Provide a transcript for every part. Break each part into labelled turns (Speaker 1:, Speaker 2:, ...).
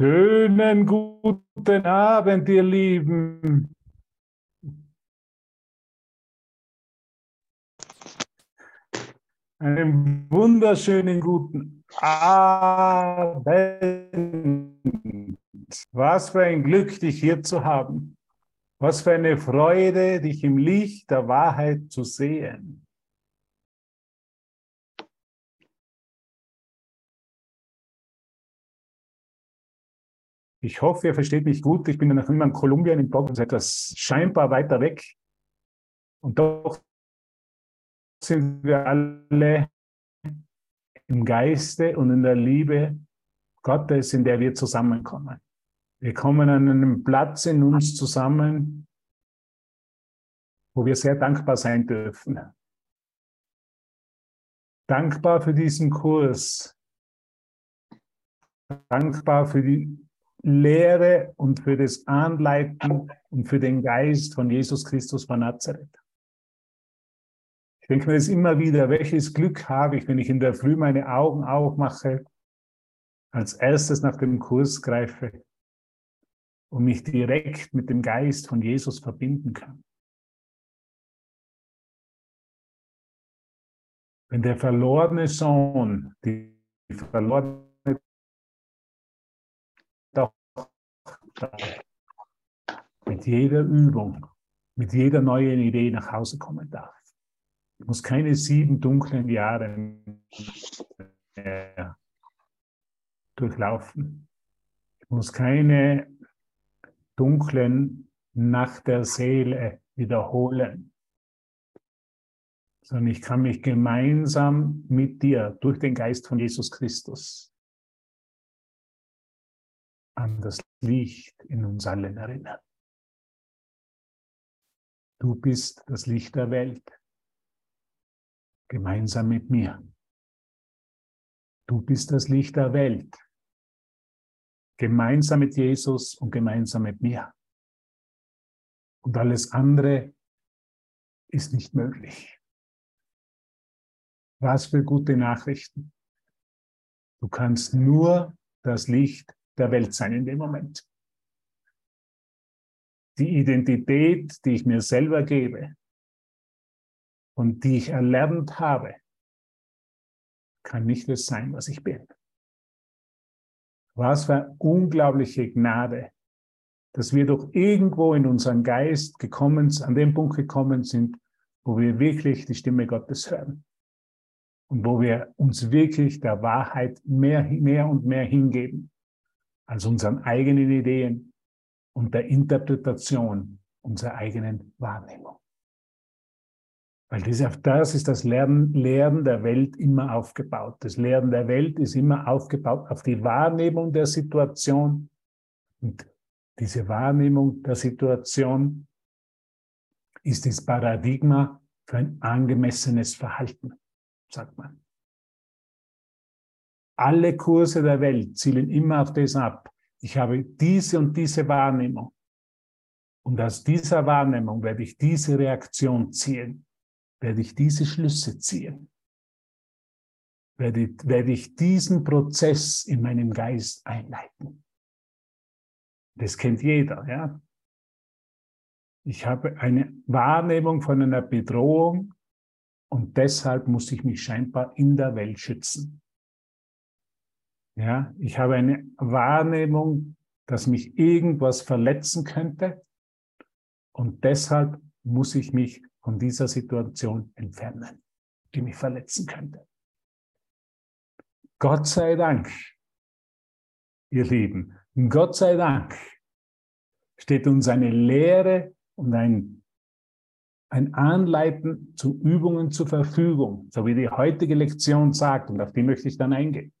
Speaker 1: Schönen guten Abend, ihr Lieben. Einen wunderschönen guten Abend. Was für ein Glück, dich hier zu haben. Was für eine Freude, dich im Licht der Wahrheit zu sehen. Ich hoffe, ihr versteht mich gut. Ich bin noch immer in Kolumbien, in Bogotá, etwas scheinbar weiter weg. Und doch sind wir alle im Geiste und in der Liebe Gottes, in der wir zusammenkommen. Wir kommen an einem Platz in uns zusammen, wo wir sehr dankbar sein dürfen. Dankbar für diesen Kurs. Dankbar für die Lehre und für das Anleiten und für den Geist von Jesus Christus von Nazareth. Ich denke mir das immer wieder, welches Glück habe ich, wenn ich in der Früh meine Augen aufmache, als erstes nach dem Kurs greife und mich direkt mit dem Geist von Jesus verbinden kann. Wenn der verlorene Sohn, die verlorene mit jeder Übung, mit jeder neuen Idee nach Hause kommen darf. Ich muss keine sieben dunklen Jahre durchlaufen. Ich muss keine dunklen Nacht der Seele wiederholen, sondern ich kann mich gemeinsam mit dir durch den Geist von Jesus Christus an das Licht in uns allen erinnern. Du bist das Licht der Welt, gemeinsam mit mir. Du bist das Licht der Welt, gemeinsam mit Jesus und gemeinsam mit mir. Und alles andere ist nicht möglich. Was für gute Nachrichten. Du kannst nur das Licht der Welt sein in dem Moment. Die Identität, die ich mir selber gebe und die ich erlernt habe, kann nicht das sein, was ich bin. Was für unglaubliche Gnade, dass wir doch irgendwo in unseren Geist gekommen, an dem Punkt gekommen sind, wo wir wirklich die Stimme Gottes hören und wo wir uns wirklich der Wahrheit mehr, mehr und mehr hingeben als unseren eigenen Ideen und der Interpretation unserer eigenen Wahrnehmung. Weil das, auf das ist das Lernen, Lehren der Welt immer aufgebaut. Das Lehren der Welt ist immer aufgebaut auf die Wahrnehmung der Situation. Und diese Wahrnehmung der Situation ist das Paradigma für ein angemessenes Verhalten, sagt man. Alle Kurse der Welt zielen immer auf das ab. Ich habe diese und diese Wahrnehmung. Und aus dieser Wahrnehmung werde ich diese Reaktion ziehen, werde ich diese Schlüsse ziehen, werde, werde ich diesen Prozess in meinem Geist einleiten. Das kennt jeder, ja. Ich habe eine Wahrnehmung von einer Bedrohung und deshalb muss ich mich scheinbar in der Welt schützen. Ja, ich habe eine Wahrnehmung, dass mich irgendwas verletzen könnte. Und deshalb muss ich mich von dieser Situation entfernen, die mich verletzen könnte. Gott sei Dank, ihr Lieben, Gott sei Dank steht uns eine Lehre und ein, ein Anleiten zu Übungen zur Verfügung, so wie die heutige Lektion sagt, und auf die möchte ich dann eingehen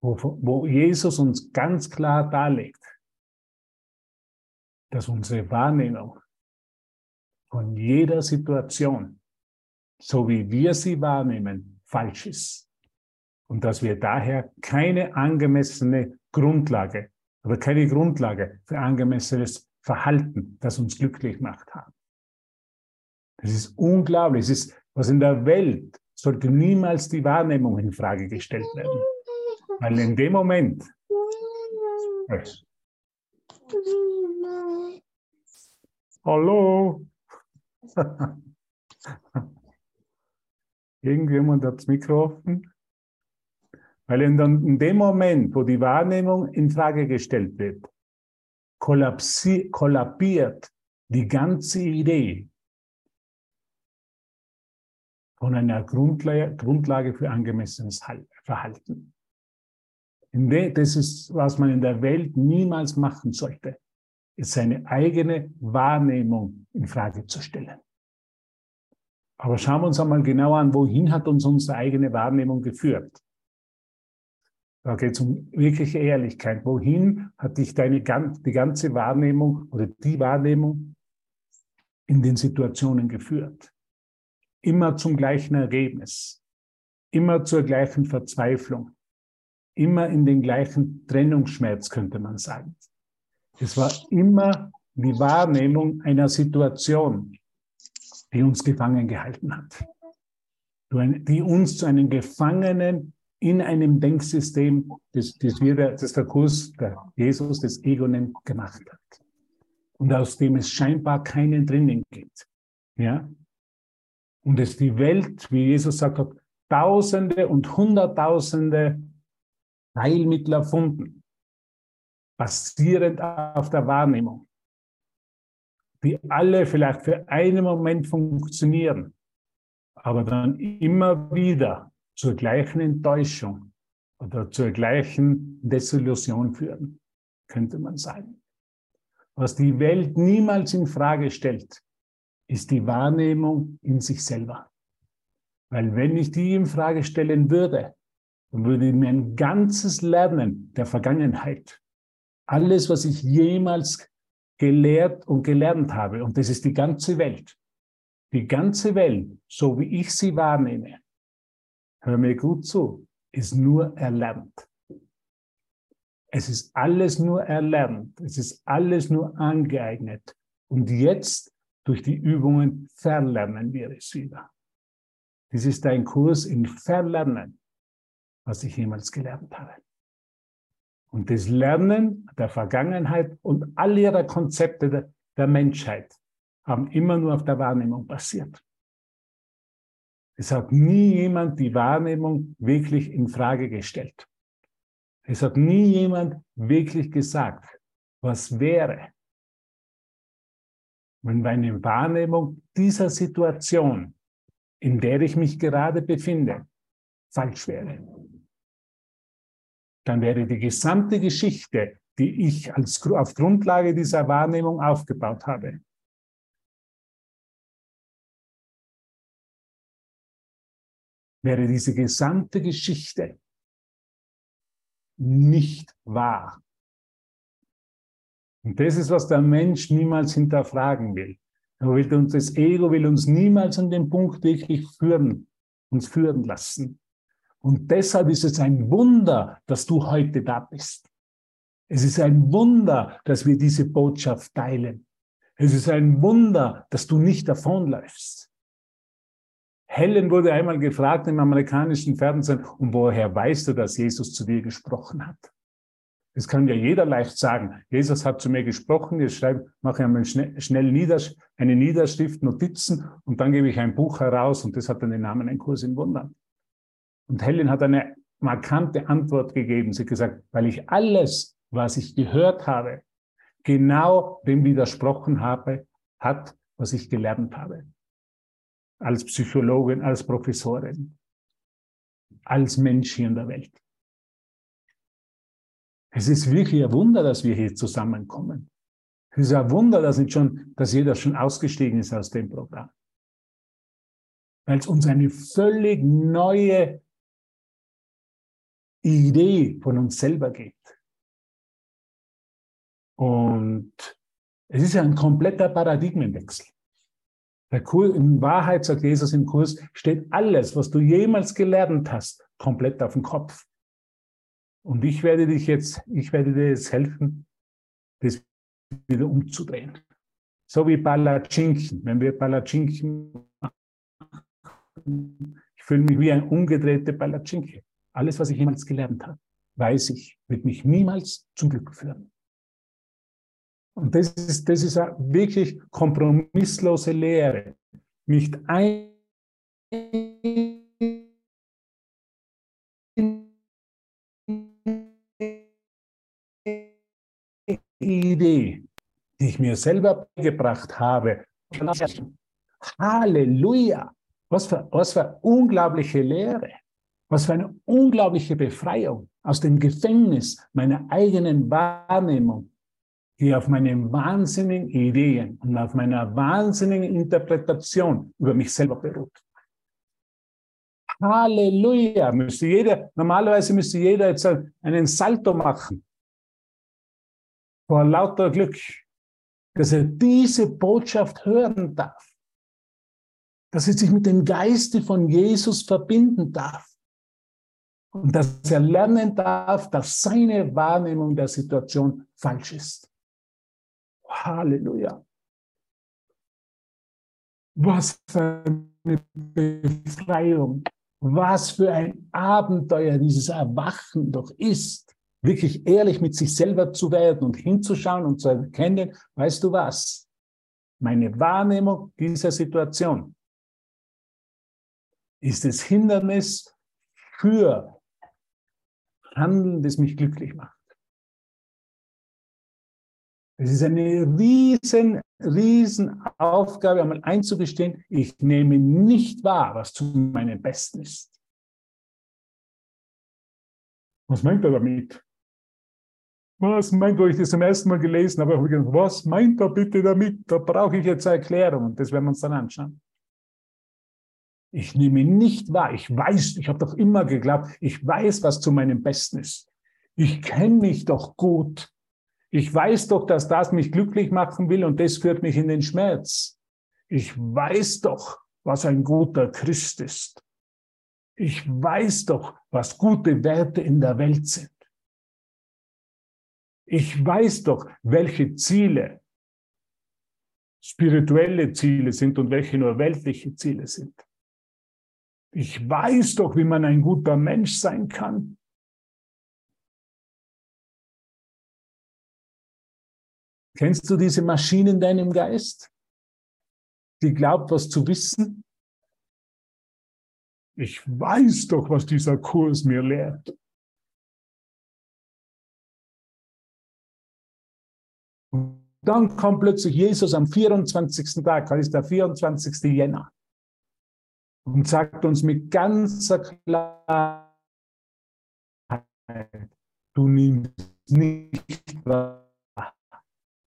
Speaker 1: wo, wo Jesus uns ganz klar darlegt, dass unsere Wahrnehmung von jeder Situation, so wie wir sie wahrnehmen, falsch ist. Und dass wir daher keine angemessene Grundlage, aber keine Grundlage für angemessenes Verhalten, das uns glücklich macht haben. Das ist unglaublich. Es ist, was in der Welt sollte niemals die Wahrnehmung in Frage gestellt werden. Weil in dem Moment. Hallo. Irgendjemand hat das Mikro offen? Weil in, dem Moment, wo die Wahrnehmung in Frage gestellt wird, kollabiert die ganze Idee von einer Grundlage für angemessenes Verhalten. Das ist, was man in der Welt niemals machen sollte, ist seine eigene Wahrnehmung in Frage zu stellen. Aber schauen wir uns einmal genau an, wohin hat uns unsere eigene Wahrnehmung geführt? Da geht es um wirkliche Ehrlichkeit. Wohin hat dich deine, die ganze Wahrnehmung oder die Wahrnehmung in den Situationen geführt? Immer zum gleichen Ergebnis, immer zur gleichen Verzweiflung, immer in den gleichen Trennungsschmerz, könnte man sagen. Es war immer die Wahrnehmung einer Situation, die uns gefangen gehalten hat, die uns zu einem Gefangenen in einem Denksystem, das, das, wir, das der Kurs der Jesus des Egonen gemacht hat. Und aus dem es scheinbar keinen drinnen gibt. Ja? Und es die Welt, wie Jesus sagt hat, Tausende und Hunderttausende Heilmittel erfunden, basierend auf der Wahrnehmung, die alle vielleicht für einen Moment funktionieren, aber dann immer wieder zur gleichen Enttäuschung oder zur gleichen Desillusion führen, könnte man sagen. Was die Welt niemals in Frage stellt, ist die Wahrnehmung in sich selber. Weil wenn ich die in Frage stellen würde, dann würde mir ein ganzes Lernen der Vergangenheit, alles, was ich jemals gelehrt und gelernt habe, und das ist die ganze Welt, die ganze Welt, so wie ich sie wahrnehme, hör mir gut zu, ist nur erlernt. Es ist alles nur erlernt, es ist alles nur angeeignet. Und jetzt durch die Übungen verlernen wir es wieder. Dies ist ein Kurs in Verlernen was ich jemals gelernt habe. Und das Lernen der Vergangenheit und all ihrer Konzepte der, der Menschheit haben immer nur auf der Wahrnehmung basiert. Es hat nie jemand die Wahrnehmung wirklich in Frage gestellt. Es hat nie jemand wirklich gesagt, was wäre, wenn meine Wahrnehmung dieser Situation, in der ich mich gerade befinde, falsch wäre dann wäre die gesamte Geschichte, die ich als, auf Grundlage dieser Wahrnehmung aufgebaut habe, wäre diese gesamte Geschichte nicht wahr. Und das ist, was der Mensch niemals hinterfragen will. Er will uns, das Ego will uns niemals an den Punkt wirklich führen, uns führen lassen. Und deshalb ist es ein Wunder, dass du heute da bist. Es ist ein Wunder, dass wir diese Botschaft teilen. Es ist ein Wunder, dass du nicht davonläufst. Helen wurde einmal gefragt im amerikanischen Fernsehen, und woher weißt du, dass Jesus zu dir gesprochen hat? Das kann ja jeder leicht sagen. Jesus hat zu mir gesprochen, jetzt schreibe, mache ich einmal schnell, schnell eine Niederschrift, Notizen und dann gebe ich ein Buch heraus und das hat dann den Namen Ein Kurs in Wundern. Und Helen hat eine markante Antwort gegeben. Sie hat gesagt, weil ich alles, was ich gehört habe, genau dem widersprochen habe, hat, was ich gelernt habe. Als Psychologin, als Professorin, als Mensch hier in der Welt. Es ist wirklich ein Wunder, dass wir hier zusammenkommen. Es ist ein Wunder, dass, nicht schon, dass jeder schon ausgestiegen ist aus dem Programm. Weil es uns eine völlig neue Idee von uns selber gibt. Und es ist ja ein kompletter Paradigmenwechsel. Kurs, in Wahrheit, sagt Jesus im Kurs, steht alles, was du jemals gelernt hast, komplett auf dem Kopf. Und ich werde dich jetzt, ich werde dir jetzt helfen, das wieder umzudrehen. So wie Palatschinken. Wenn wir Palatschinken machen, ich fühle mich wie ein umgedrehter Palatschinke. Alles, was ich jemals gelernt habe. weiß ich, wird mich niemals zum Glück führen. Und das ist, das ist eine wirklich kompromisslose Lehre. Nicht ein Idee, die ich mir selber gebracht habe. Halleluja! Was für, was für unglaubliche Lehre. Was für eine unglaubliche Befreiung aus dem Gefängnis meiner eigenen Wahrnehmung, die auf meine wahnsinnigen Ideen und auf meiner wahnsinnigen Interpretation über mich selber beruht. Halleluja! Müsste jeder, normalerweise müsste jeder jetzt einen Salto machen. Vor lauter Glück, dass er diese Botschaft hören darf. Dass er sich mit dem Geiste von Jesus verbinden darf. Und dass er lernen darf, dass seine Wahrnehmung der Situation falsch ist. Halleluja. Was für eine Befreiung. Was für ein Abenteuer dieses Erwachen doch ist. Wirklich ehrlich mit sich selber zu werden und hinzuschauen und zu erkennen, weißt du was? Meine Wahrnehmung dieser Situation ist das Hindernis für Handeln, das mich glücklich macht. Es ist eine riesen, riesen Aufgabe, einmal einzugestehen, ich nehme nicht wahr, was zu meinem Besten ist. Was meint er damit? Was meint, er, ich das zum ersten Mal gelesen habe, was meint er bitte damit? Da brauche ich jetzt eine Erklärung und das werden wir uns dann anschauen. Ich nehme nicht wahr. Ich weiß, ich habe doch immer geglaubt, ich weiß, was zu meinem Besten ist. Ich kenne mich doch gut. Ich weiß doch, dass das mich glücklich machen will und das führt mich in den Schmerz. Ich weiß doch, was ein guter Christ ist. Ich weiß doch, was gute Werte in der Welt sind. Ich weiß doch, welche Ziele spirituelle Ziele sind und welche nur weltliche Ziele sind. Ich weiß doch, wie man ein guter Mensch sein kann. Kennst du diese Maschine in deinem Geist, die glaubt, was zu wissen? Ich weiß doch, was dieser Kurs mir lehrt. Und dann kommt plötzlich Jesus am 24. Tag, das ist der 24. Jänner und sagt uns mit ganzer Klarheit, du nimmst nicht wahr,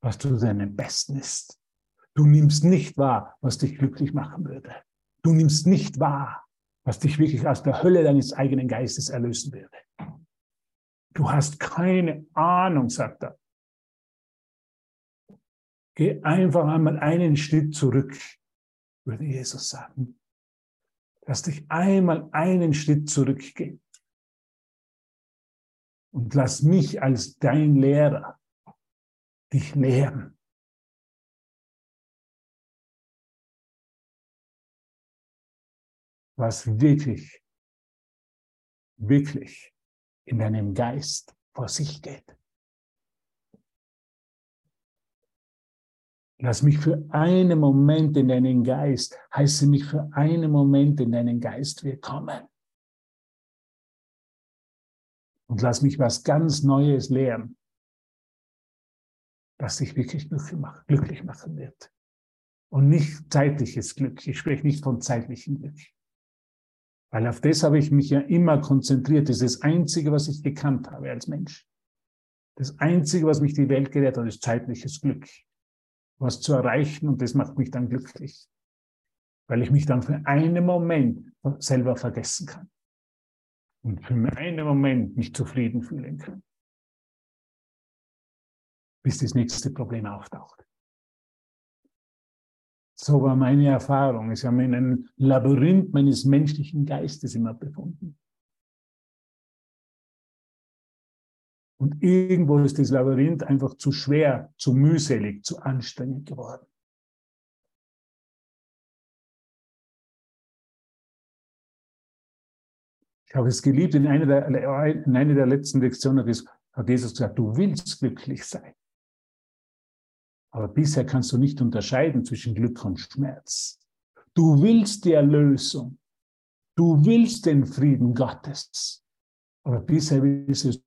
Speaker 1: was zu deinem Besten ist. Du nimmst nicht wahr, was dich glücklich machen würde. Du nimmst nicht wahr, was dich wirklich aus der Hölle deines eigenen Geistes erlösen würde. Du hast keine Ahnung, sagt er. Geh einfach einmal einen Schritt zurück, würde Jesus sagen. Lass dich einmal einen Schritt zurückgehen. Und lass mich als dein Lehrer dich lehren. Was wirklich, wirklich in deinem Geist vor sich geht. Lass mich für einen Moment in deinen Geist, heiße mich für einen Moment in deinen Geist willkommen. Und lass mich was ganz Neues lernen, das dich wirklich glücklich machen wird. Und nicht zeitliches Glück. Ich spreche nicht von zeitlichem Glück. Weil auf das habe ich mich ja immer konzentriert. Das ist das Einzige, was ich gekannt habe als Mensch. Das Einzige, was mich die Welt gelehrt hat, ist zeitliches Glück was zu erreichen und das macht mich dann glücklich, weil ich mich dann für einen Moment selber vergessen kann und für einen Moment mich zufrieden fühlen kann, bis das nächste Problem auftaucht. So war meine Erfahrung. Ich habe mich in einem Labyrinth meines menschlichen Geistes immer befunden. Und irgendwo ist das Labyrinth einfach zu schwer, zu mühselig, zu anstrengend geworden. Ich habe es geliebt, in einer der, in einer der letzten Lektionen hat Jesus gesagt, du willst glücklich sein. Aber bisher kannst du nicht unterscheiden zwischen Glück und Schmerz. Du willst die Erlösung. Du willst den Frieden Gottes. Aber bisher ist es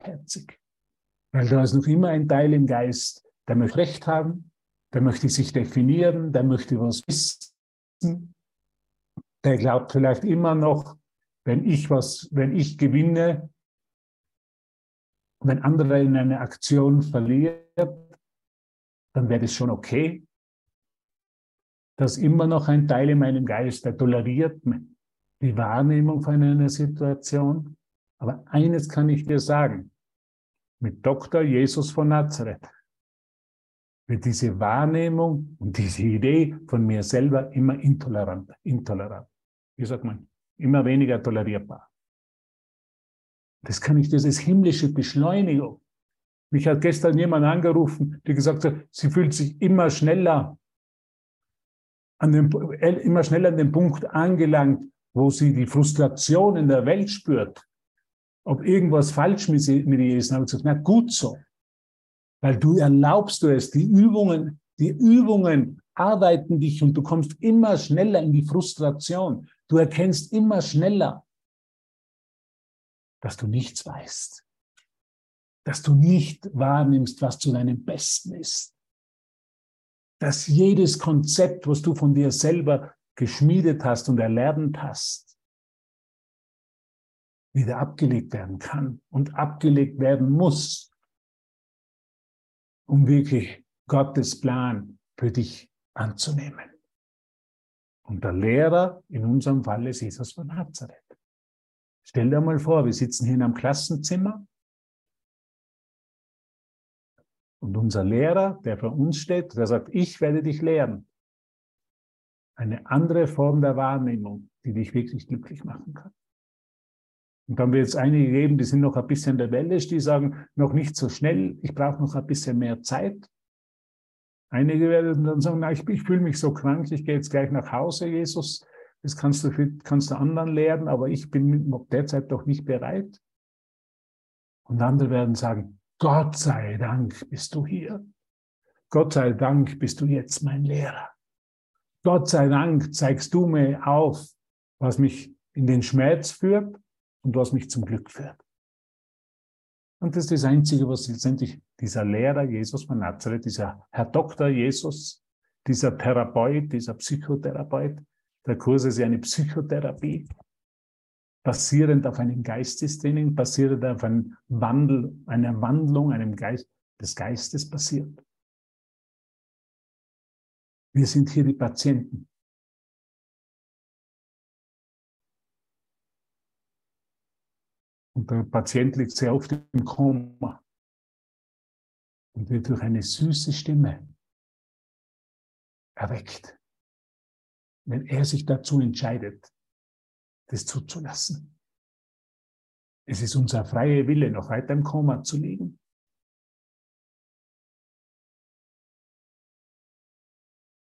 Speaker 1: herzig. Weil da ist noch immer ein Teil im Geist, der möchte Recht haben, der möchte sich definieren, der möchte was wissen, der glaubt vielleicht immer noch, wenn ich was, wenn ich gewinne, wenn andere in eine Aktion verliert, dann wäre das schon okay. Das ist immer noch ein Teil in meinem Geist, der toleriert die Wahrnehmung von einer Situation. Aber eines kann ich dir sagen, mit Dr. Jesus von Nazareth wird diese Wahrnehmung und diese Idee von mir selber immer intolerant, intolerant. Wie sagt man? Immer weniger tolerierbar. Das kann ich, das ist himmlische Beschleunigung. Mich hat gestern jemand angerufen, die gesagt hat, sie fühlt sich immer schneller an dem, immer schneller an den Punkt angelangt, wo sie die Frustration in der Welt spürt, ob irgendwas falsch mit, ihr ist. Dann habe ich gesagt, na gut so. Weil du erlaubst du es, die Übungen, die Übungen arbeiten dich und du kommst immer schneller in die Frustration. Du erkennst immer schneller, dass du nichts weißt. Dass du nicht wahrnimmst, was zu deinem Besten ist. Dass jedes Konzept, was du von dir selber geschmiedet hast und erlernt hast, wieder abgelegt werden kann und abgelegt werden muss, um wirklich Gottes Plan für dich anzunehmen. Und der Lehrer in unserem Fall ist Jesus von Nazareth. Stell dir mal vor, wir sitzen hier in einem Klassenzimmer und unser Lehrer, der vor uns steht, der sagt, ich werde dich lehren. Eine andere Form der Wahrnehmung, die dich wirklich glücklich machen kann. Und dann wird es einige geben, die sind noch ein bisschen rebellisch, die sagen, noch nicht so schnell, ich brauche noch ein bisschen mehr Zeit. Einige werden dann sagen, na, ich, ich fühle mich so krank, ich gehe jetzt gleich nach Hause, Jesus. Das kannst du, kannst du anderen lehren, aber ich bin derzeit doch nicht bereit. Und andere werden sagen, Gott sei Dank bist du hier. Gott sei Dank bist du jetzt mein Lehrer. Gott sei Dank zeigst du mir auf, was mich in den Schmerz führt und was mich zum Glück führt. Und das ist das Einzige, was letztendlich dieser Lehrer Jesus von Nazareth, dieser Herr Doktor Jesus, dieser Therapeut, dieser Psychotherapeut, der Kurs ist ja eine Psychotherapie, basierend auf einem Geistestraining, basierend auf einem Wandel, einer Wandlung, einem Geist, des Geistes basiert. Wir sind hier die Patienten. Und der Patient liegt sehr oft im Koma und wird durch eine süße Stimme erweckt, wenn er sich dazu entscheidet, das zuzulassen. Es ist unser freier Wille, noch weiter im Koma zu liegen.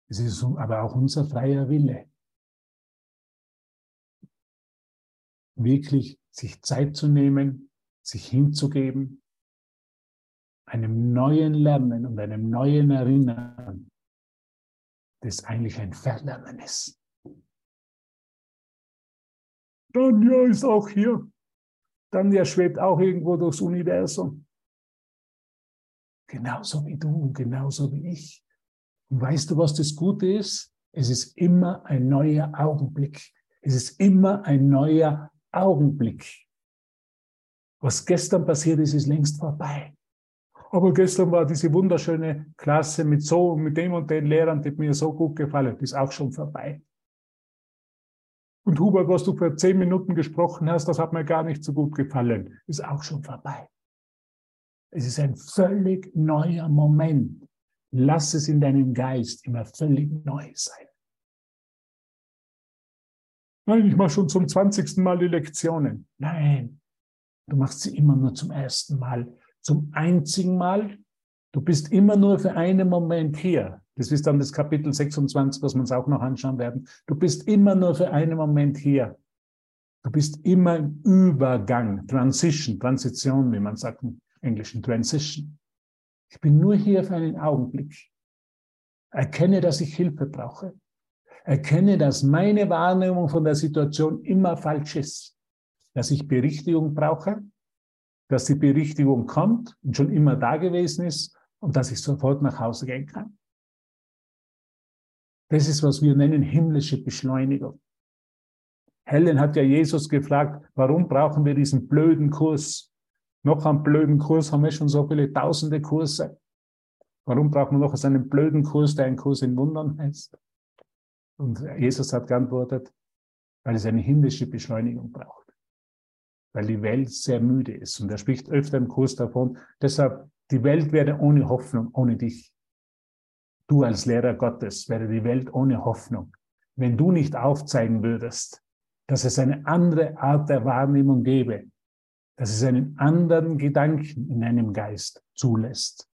Speaker 1: Es ist aber auch unser freier Wille, wirklich sich Zeit zu nehmen, sich hinzugeben, einem neuen Lernen und einem neuen Erinnern, das eigentlich ein Verlernen ist. Tanja ist auch hier. Tanja schwebt auch irgendwo durchs Universum. Genauso wie du, genauso wie ich. Und weißt du, was das Gute ist? Es ist immer ein neuer Augenblick. Es ist immer ein neuer Augenblick. Was gestern passiert ist, ist längst vorbei. Aber gestern war diese wunderschöne Klasse mit so, mit dem und den Lehrern, die mir so gut gefallen, ist auch schon vorbei. Und Hubert, was du vor zehn Minuten gesprochen hast, das hat mir gar nicht so gut gefallen, ist auch schon vorbei. Es ist ein völlig neuer Moment. Lass es in deinem Geist immer völlig neu sein. Nein, ich mache schon zum 20. Mal die Lektionen. Nein, du machst sie immer nur zum ersten Mal, zum einzigen Mal. Du bist immer nur für einen Moment hier. Das ist dann das Kapitel 26, was wir uns auch noch anschauen werden. Du bist immer nur für einen Moment hier. Du bist immer im Übergang, Transition, Transition, wie man sagt im Englischen, Transition. Ich bin nur hier für einen Augenblick. Erkenne, dass ich Hilfe brauche. Erkenne, dass meine Wahrnehmung von der Situation immer falsch ist. Dass ich Berichtigung brauche, dass die Berichtigung kommt und schon immer da gewesen ist und dass ich sofort nach Hause gehen kann. Das ist, was wir nennen himmlische Beschleunigung. Helen hat ja Jesus gefragt, warum brauchen wir diesen blöden Kurs? Noch einen blöden Kurs haben wir schon so viele tausende Kurse. Warum brauchen wir noch einen blöden Kurs, der ein Kurs in Wundern heißt? Und Jesus hat geantwortet, weil es eine himmlische Beschleunigung braucht. Weil die Welt sehr müde ist. Und er spricht öfter im Kurs davon. Deshalb, die Welt wäre ohne Hoffnung, ohne dich. Du als Lehrer Gottes wäre die Welt ohne Hoffnung. Wenn du nicht aufzeigen würdest, dass es eine andere Art der Wahrnehmung gäbe, dass es einen anderen Gedanken in einem Geist zulässt.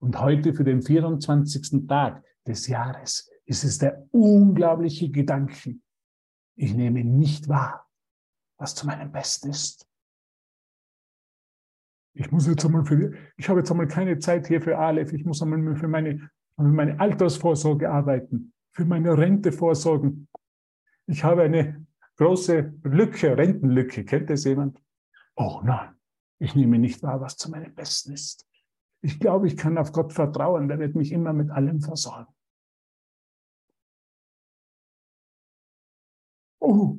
Speaker 1: Und heute für den 24. Tag des Jahres ist es der unglaubliche Gedanken. Ich nehme nicht wahr, was zu meinem Besten ist. Ich muss jetzt einmal für, ich habe jetzt einmal keine Zeit hier für Aleph. Ich muss einmal für meine, für meine Altersvorsorge arbeiten, für meine Rente vorsorgen. Ich habe eine große Lücke, Rentenlücke. Kennt das jemand? Oh nein, ich nehme nicht wahr, was zu meinem Besten ist. Ich glaube, ich kann auf Gott vertrauen, der wird mich immer mit allem versorgen. Oh,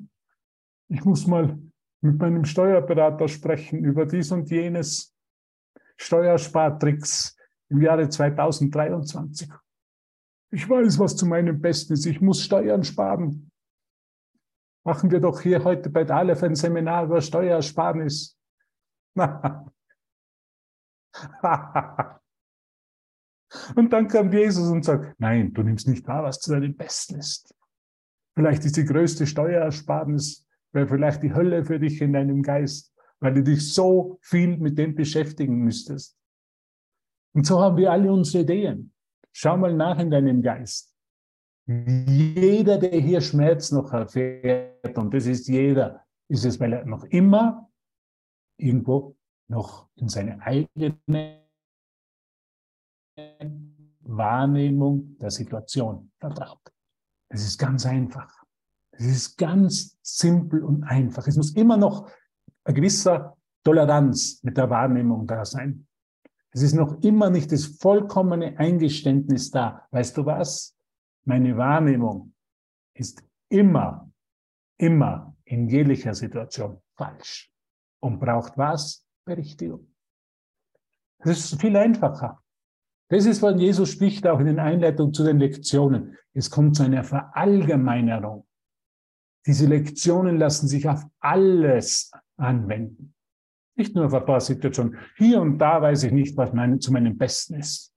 Speaker 1: ich muss mal mit meinem Steuerberater sprechen über dies und jenes Steuerspartricks im Jahre 2023. Ich weiß, was zu meinem Besten ist. Ich muss Steuern sparen. Machen wir doch hier heute bei Dalef ein Seminar über Steuersparnis. und dann kam Jesus und sagt, nein, du nimmst nicht wahr, was zu deinem Besten ist. Vielleicht ist die größte Steuersparnis, wäre vielleicht die Hölle für dich in deinem Geist, weil du dich so viel mit dem beschäftigen müsstest. Und so haben wir alle unsere Ideen. Schau mal nach in deinem Geist. Jeder, der hier Schmerz noch erfährt, und das ist jeder, ist es, weil er noch immer irgendwo noch in seine eigene Wahrnehmung der Situation vertraut. Das ist ganz einfach. Das ist ganz simpel und einfach. Es muss immer noch ein gewisser Toleranz mit der Wahrnehmung da sein. Es ist noch immer nicht das vollkommene Eingeständnis da. Weißt du was? Meine Wahrnehmung ist immer, immer in jeglicher Situation falsch und braucht was? Berichtigung. Das ist viel einfacher. Das ist, was Jesus spricht, auch in den Einleitungen zu den Lektionen. Es kommt zu einer Verallgemeinerung. Diese Lektionen lassen sich auf alles anwenden. Nicht nur auf ein paar Situationen. Hier und da weiß ich nicht, was mein, zu meinem Besten ist.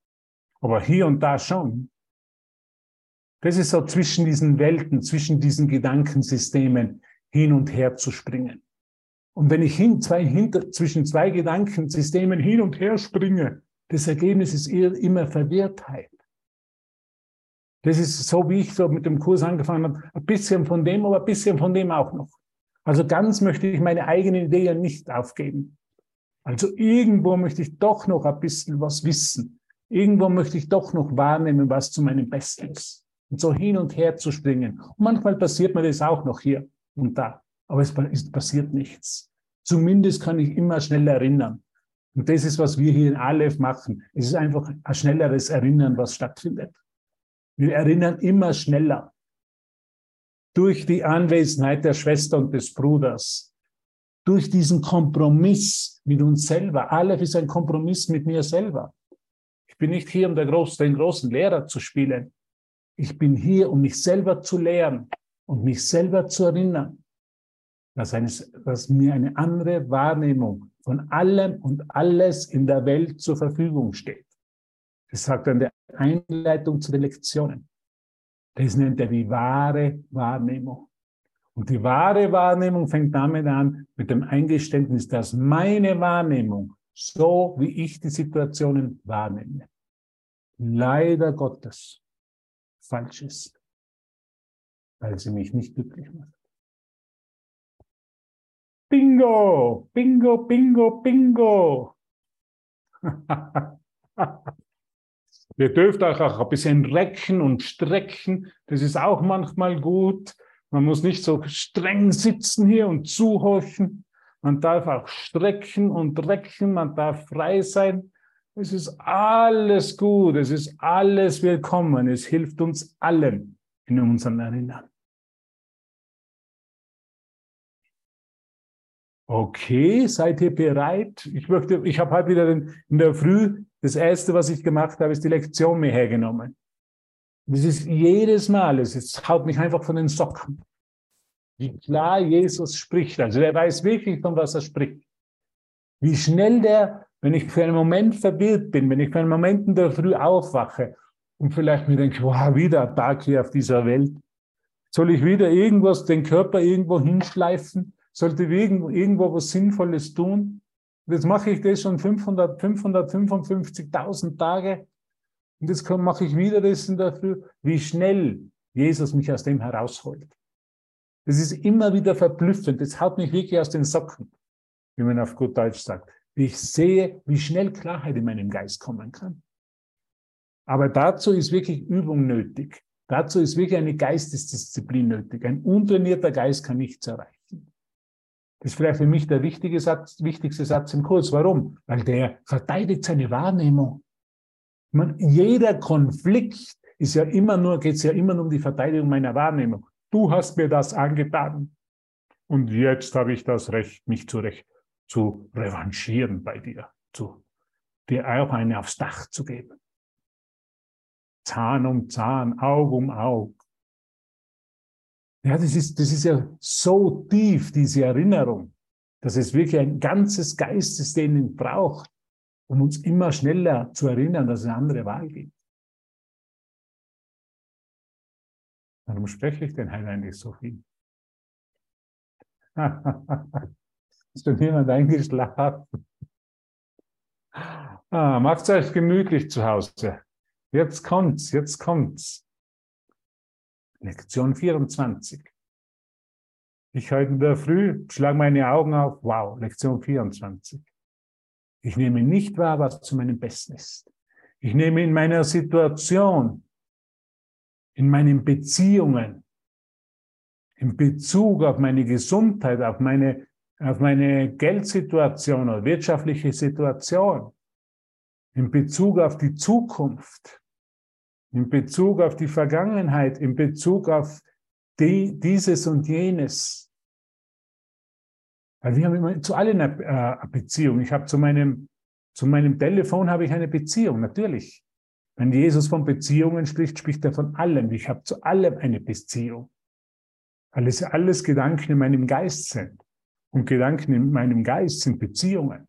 Speaker 1: Aber hier und da schon. Das ist so zwischen diesen Welten, zwischen diesen Gedankensystemen hin und her zu springen. Und wenn ich hin, zwei, hinter, zwischen zwei Gedankensystemen hin und her springe, das Ergebnis ist immer Verwirrtheit. Das ist so, wie ich so mit dem Kurs angefangen habe. Ein bisschen von dem, aber ein bisschen von dem auch noch. Also ganz möchte ich meine eigenen Ideen nicht aufgeben. Also irgendwo möchte ich doch noch ein bisschen was wissen. Irgendwo möchte ich doch noch wahrnehmen, was zu meinem Besten ist und so hin und her zu springen. Und manchmal passiert mir das auch noch hier und da, aber es passiert nichts. Zumindest kann ich immer schnell erinnern. Und das ist, was wir hier in Aleph machen. Es ist einfach ein schnelleres Erinnern, was stattfindet. Wir erinnern immer schneller. Durch die Anwesenheit der Schwester und des Bruders. Durch diesen Kompromiss mit uns selber. Aleph ist ein Kompromiss mit mir selber. Ich bin nicht hier, um den großen Lehrer zu spielen. Ich bin hier, um mich selber zu lehren und mich selber zu erinnern, dass, eine, dass mir eine andere Wahrnehmung von allem und alles in der Welt zur Verfügung steht. Das sagt in der Einleitung zu den Lektionen. Das nennt er die wahre Wahrnehmung. Und die wahre Wahrnehmung fängt damit an, mit dem Eingeständnis, dass meine Wahrnehmung, so wie ich die Situationen wahrnehme, leider Gottes falsch ist, weil sie mich nicht glücklich macht. Bingo, bingo, bingo, bingo. Ihr dürft euch auch ein bisschen recken und strecken. Das ist auch manchmal gut. Man muss nicht so streng sitzen hier und zuhorchen. Man darf auch strecken und recken. Man darf frei sein. Es ist alles gut. Es ist alles willkommen. Es hilft uns allen in unseren Erinnern. Okay, seid ihr bereit? Ich möchte, ich habe heute wieder in der Früh, das erste, was ich gemacht habe, ist die Lektion mir hergenommen. Das ist jedes Mal, es haut mich einfach von den Socken. Wie klar Jesus spricht. Also der weiß wirklich, von was er spricht. Wie schnell der, wenn ich für einen Moment verwirrt bin, wenn ich für einen Moment in der Früh aufwache und vielleicht mir denke, wow, wieder ein Tag hier auf dieser Welt. Soll ich wieder irgendwas, den Körper irgendwo hinschleifen? sollte irgendwo was Sinnvolles tun. Jetzt mache ich das schon 500, 555.000 Tage. Und jetzt mache ich wieder das Früh, wie schnell Jesus mich aus dem herausholt. Das ist immer wieder verblüffend. Das haut mich wirklich aus den Socken, wie man auf gut Deutsch sagt. Ich sehe, wie schnell Klarheit in meinem Geist kommen kann. Aber dazu ist wirklich Übung nötig. Dazu ist wirklich eine Geistesdisziplin nötig. Ein untrainierter Geist kann nichts erreichen. Das ist vielleicht für mich der Satz, wichtigste Satz im Kurs. Warum? Weil der verteidigt seine Wahrnehmung. Man, jeder Konflikt ist ja immer nur, geht es ja immer nur um die Verteidigung meiner Wahrnehmung. Du hast mir das angetan. Und jetzt habe ich das Recht, mich zu, recht, zu revanchieren bei dir, zu dir auch eine aufs Dach zu geben. Zahn um Zahn, Aug um Aug. Ja, das ist, das ist ja so tief, diese Erinnerung, dass es wirklich ein ganzes Geistessystem braucht, um uns immer schneller zu erinnern, dass es eine andere Wahl gibt. Warum spreche ich denn heute eigentlich so viel? ist schon jemand eingeschlafen? Ah, macht euch gemütlich zu Hause. Jetzt kommt's, jetzt kommt's. Lektion 24. Ich heute in der Früh schlage meine Augen auf, wow, Lektion 24. Ich nehme nicht wahr, was zu meinem Besten ist. Ich nehme in meiner Situation, in meinen Beziehungen, in Bezug auf meine Gesundheit, auf meine, auf meine Geldsituation oder wirtschaftliche Situation, in Bezug auf die Zukunft, in Bezug auf die Vergangenheit, in Bezug auf die, dieses und jenes. Weil wir haben immer zu allen eine, äh, eine Beziehung. Ich habe zu meinem, zu meinem Telefon habe ich eine Beziehung, natürlich. Wenn Jesus von Beziehungen spricht, spricht er von allem. Ich habe zu allem eine Beziehung. Weil es alles Gedanken in meinem Geist sind. Und Gedanken in meinem Geist sind Beziehungen.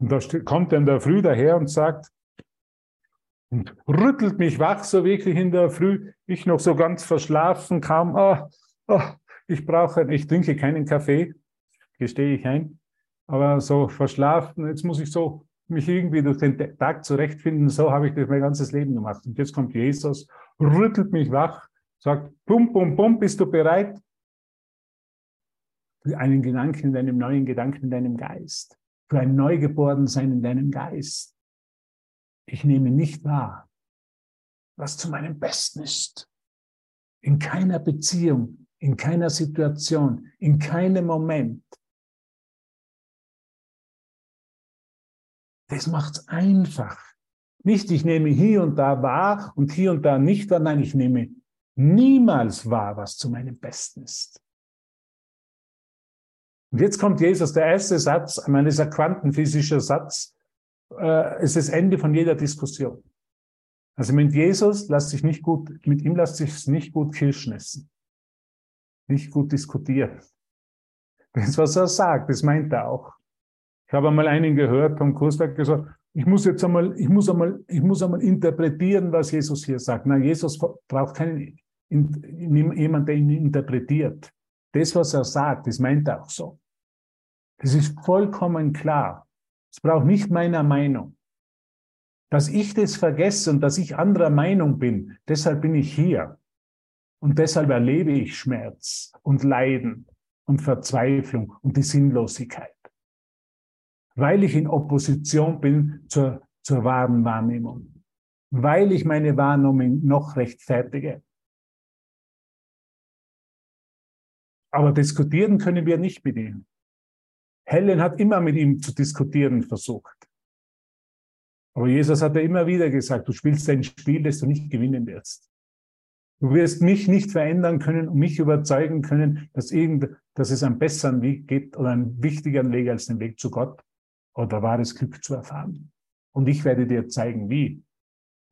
Speaker 1: Und da kommt in der Früh daher und sagt, und rüttelt mich wach, so wirklich in der Früh. Ich noch so ganz verschlafen kam. Oh, oh, ich brauche, ich trinke keinen Kaffee, gestehe ich ein, aber so verschlafen. Jetzt muss ich so mich irgendwie durch den Tag zurechtfinden. So habe ich das mein ganzes Leben gemacht. Und jetzt kommt Jesus, rüttelt mich wach, sagt, bum, bum, bum, bist du bereit? Für einen Gedanken in deinem neuen Gedanken in deinem Geist. Für ein Neugeborensein in deinem Geist. Ich nehme nicht wahr, was zu meinem Besten ist. In keiner Beziehung, in keiner Situation, in keinem Moment. Das macht's einfach. Nicht, ich nehme hier und da wahr und hier und da nicht wahr. Nein, ich nehme niemals wahr, was zu meinem Besten ist. Und jetzt kommt Jesus, der erste Satz, ich meine, dieser quantenphysische Satz, äh, ist das Ende von jeder Diskussion. Also mit Jesus lässt sich nicht gut, mit ihm lässt sich nicht gut Kirschen essen. Nicht gut diskutieren. Das, was er sagt, das meint er auch. Ich habe einmal einen gehört vom Kurs, der gesagt, ich muss jetzt einmal, ich muss einmal, ich muss einmal interpretieren, was Jesus hier sagt. Na, Jesus braucht keinen, jemand, der ihn interpretiert. Das, was er sagt, das meint er auch so. Das ist vollkommen klar. Es braucht nicht meiner Meinung. dass ich das vergesse und dass ich anderer Meinung bin. Deshalb bin ich hier. Und deshalb erlebe ich Schmerz und Leiden und Verzweiflung und die Sinnlosigkeit. Weil ich in Opposition bin zur, zur wahren Wahrnehmung. Weil ich meine Wahrnehmung noch rechtfertige. Aber diskutieren können wir nicht mit ihm. Helen hat immer mit ihm zu diskutieren versucht. Aber Jesus hat ja immer wieder gesagt, du spielst ein Spiel, das du nicht gewinnen wirst. Du wirst mich nicht verändern können und mich überzeugen können, dass, irgend, dass es einen besseren Weg gibt oder einen wichtigeren Weg als den Weg zu Gott oder wahres Glück zu erfahren. Und ich werde dir zeigen, wie.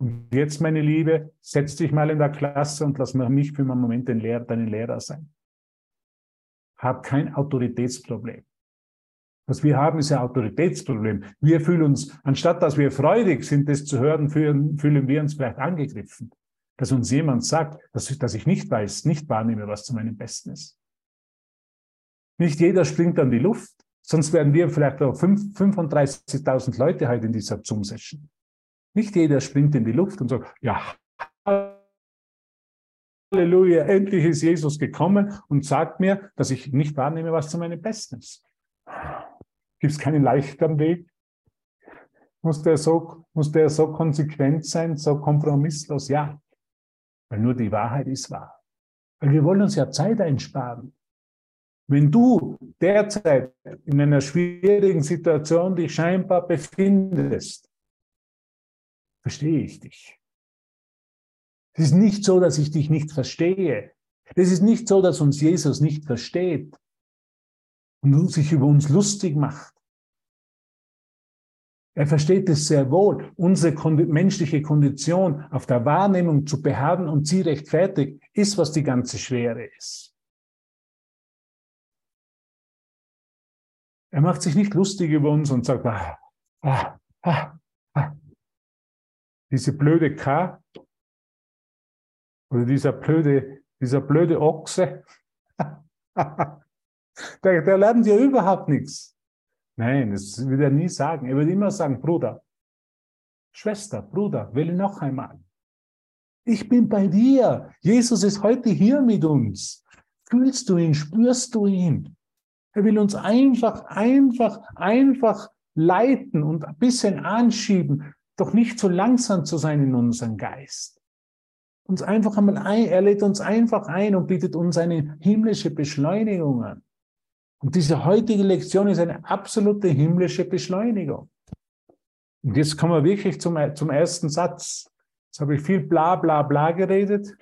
Speaker 1: Und jetzt, meine Liebe, setz dich mal in der Klasse und lass mich für einen Moment Lehrer, dein Lehrer sein. Hab kein Autoritätsproblem. Was wir haben, ist ein Autoritätsproblem. Wir fühlen uns, anstatt dass wir freudig sind, das zu hören, fühlen, fühlen wir uns vielleicht angegriffen. Dass uns jemand sagt, dass ich, dass ich nicht weiß, nicht wahrnehme, was zu meinem Besten ist. Nicht jeder springt an die Luft, sonst werden wir vielleicht auch 35.000 Leute heute in dieser Zoom-Session. Nicht jeder springt in die Luft und sagt, ja, Halleluja, endlich ist Jesus gekommen und sagt mir, dass ich nicht wahrnehme, was zu meinem Besten ist. Gibt es keinen leichteren Weg? Muss der, so, muss der so konsequent sein, so kompromisslos? Ja, weil nur die Wahrheit ist wahr. Weil wir wollen uns ja Zeit einsparen. Wenn du derzeit in einer schwierigen Situation dich scheinbar befindest, verstehe ich dich. Es ist nicht so, dass ich dich nicht verstehe. Es ist nicht so, dass uns Jesus nicht versteht und sich über uns lustig macht. Er versteht es sehr wohl, unsere menschliche Kondition auf der Wahrnehmung zu beharren und sie rechtfertigt, ist, was die ganze Schwere ist. Er macht sich nicht lustig über uns und sagt, ah, ah, ah, ah. diese blöde K oder dieser blöde, dieser blöde Ochse, Der, der lernt ja überhaupt nichts. Nein, das wird er nie sagen. Er wird immer sagen, Bruder, Schwester, Bruder, will noch einmal. Ich bin bei dir. Jesus ist heute hier mit uns. Fühlst du ihn? Spürst du ihn? Er will uns einfach, einfach, einfach leiten und ein bisschen anschieben, doch nicht so langsam zu sein in unserem Geist. Uns einfach einmal ein, er lädt uns einfach ein und bietet uns eine himmlische Beschleunigung an. Und diese heutige Lektion ist eine absolute himmlische Beschleunigung. Und jetzt kommen wir wirklich zum, zum ersten Satz. Jetzt habe ich viel bla bla bla geredet.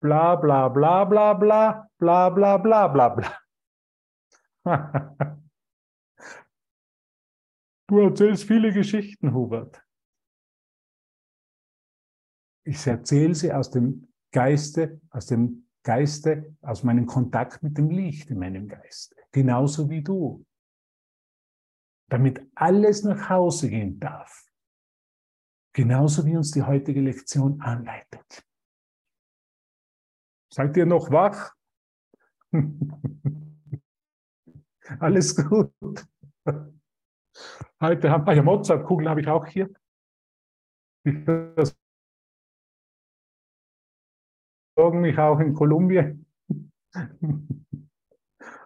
Speaker 1: Bla bla bla bla bla bla bla bla bla bla. Du erzählst viele Geschichten, Hubert. Ich erzähle sie aus dem Geiste, aus dem Geiste, aus meinem Kontakt mit dem Licht in meinem Geist. Genauso wie du. Damit alles nach Hause gehen darf. Genauso wie uns die heutige Lektion anleitet. Seid ihr noch wach? Alles gut. Heute haben wir ja Mozartkugeln habe ich auch hier. Das besorgen mich auch in Kolumbien.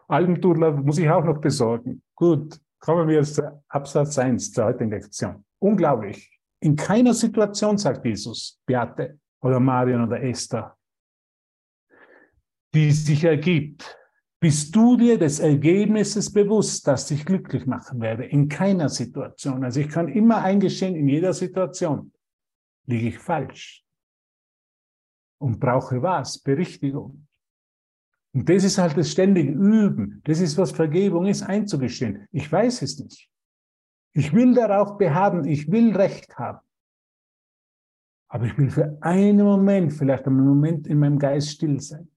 Speaker 1: Almdudler muss ich auch noch besorgen. Gut, kommen wir zu Absatz 1 zur heutigen Lektion. Unglaublich. In keiner Situation, sagt Jesus, Beate oder Marion oder Esther, die sich ergibt, bist du dir des Ergebnisses bewusst, das dich glücklich machen werde? In keiner Situation. Also ich kann immer eingestehen, in jeder Situation liege ich falsch und brauche was? Berichtigung. Und das ist halt das ständige Üben. Das ist, was Vergebung ist, einzugestehen. Ich weiß es nicht. Ich will darauf beharren, ich will Recht haben. Aber ich will für einen Moment, vielleicht einen Moment in meinem Geist still sein.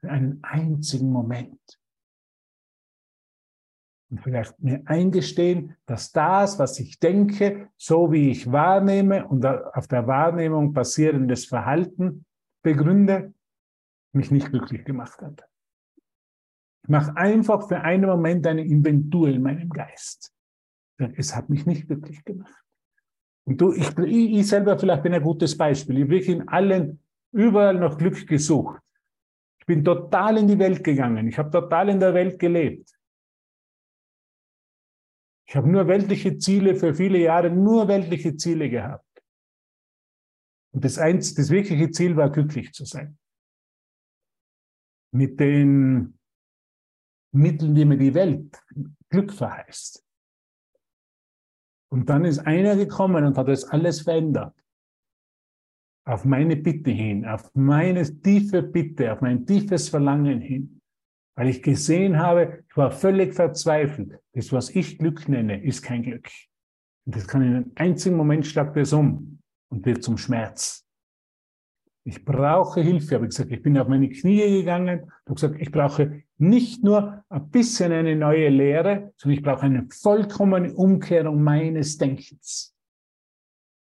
Speaker 1: Für einen einzigen Moment und vielleicht mir eingestehen, dass das, was ich denke, so wie ich wahrnehme und auf der Wahrnehmung basierendes Verhalten begründe, mich nicht glücklich gemacht hat. Ich mache einfach für einen Moment eine Inventur in meinem Geist. Es hat mich nicht glücklich gemacht. Und du, ich, ich selber vielleicht bin ein gutes Beispiel. Ich habe in allen, überall noch Glück gesucht. Ich bin total in die Welt gegangen. Ich habe total in der Welt gelebt. Ich habe nur weltliche Ziele für viele Jahre, nur weltliche Ziele gehabt. Und das, eins, das wirkliche Ziel war, glücklich zu sein. Mit den Mitteln, die mir die Welt Glück verheißt. Und dann ist einer gekommen und hat das alles verändert. Auf meine Bitte hin, auf meine tiefe Bitte, auf mein tiefes Verlangen hin. Weil ich gesehen habe, ich war völlig verzweifelt. Das, was ich Glück nenne, ist kein Glück. Und das kann in einem einzigen Moment schlagt es um und wird zum Schmerz. Ich brauche Hilfe. Habe ich gesagt, ich bin auf meine Knie gegangen. Habe gesagt, ich brauche nicht nur ein bisschen eine neue Lehre, sondern ich brauche eine vollkommene Umkehrung meines Denkens.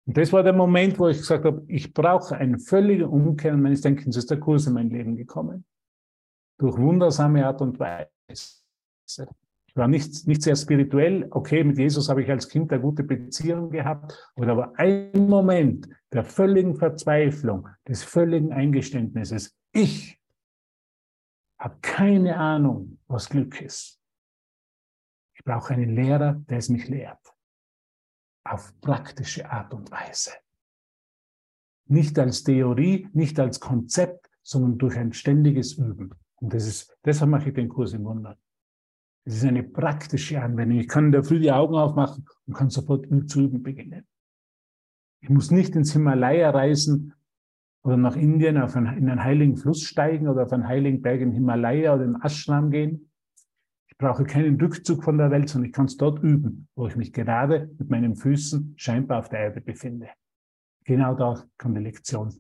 Speaker 1: Und das war der Moment, wo ich gesagt habe, ich brauche eine völlige Umkehrung meines Denkens. Das ist der Kurs in mein Leben gekommen. Durch wundersame Art und Weise. Ich war nicht, nicht sehr spirituell. Okay, mit Jesus habe ich als Kind eine gute Beziehung gehabt. Oder aber ein Moment der völligen Verzweiflung, des völligen Eingeständnisses. Ich habe keine Ahnung, was Glück ist. Ich brauche einen Lehrer, der es mich lehrt. Auf praktische Art und Weise. Nicht als Theorie, nicht als Konzept, sondern durch ein ständiges Üben. Und das ist, deshalb mache ich den Kurs im Wunder. Es ist eine praktische Anwendung. Ich kann der Früh die Augen aufmachen und kann sofort zu üben beginnen. Ich muss nicht ins Himalaya reisen oder nach Indien auf einen, in einen heiligen Fluss steigen oder auf einen heiligen Berg im Himalaya oder im Ashram gehen. Ich brauche keinen Rückzug von der Welt, sondern ich kann es dort üben, wo ich mich gerade mit meinen Füßen scheinbar auf der Erde befinde. Genau da kann die Lektion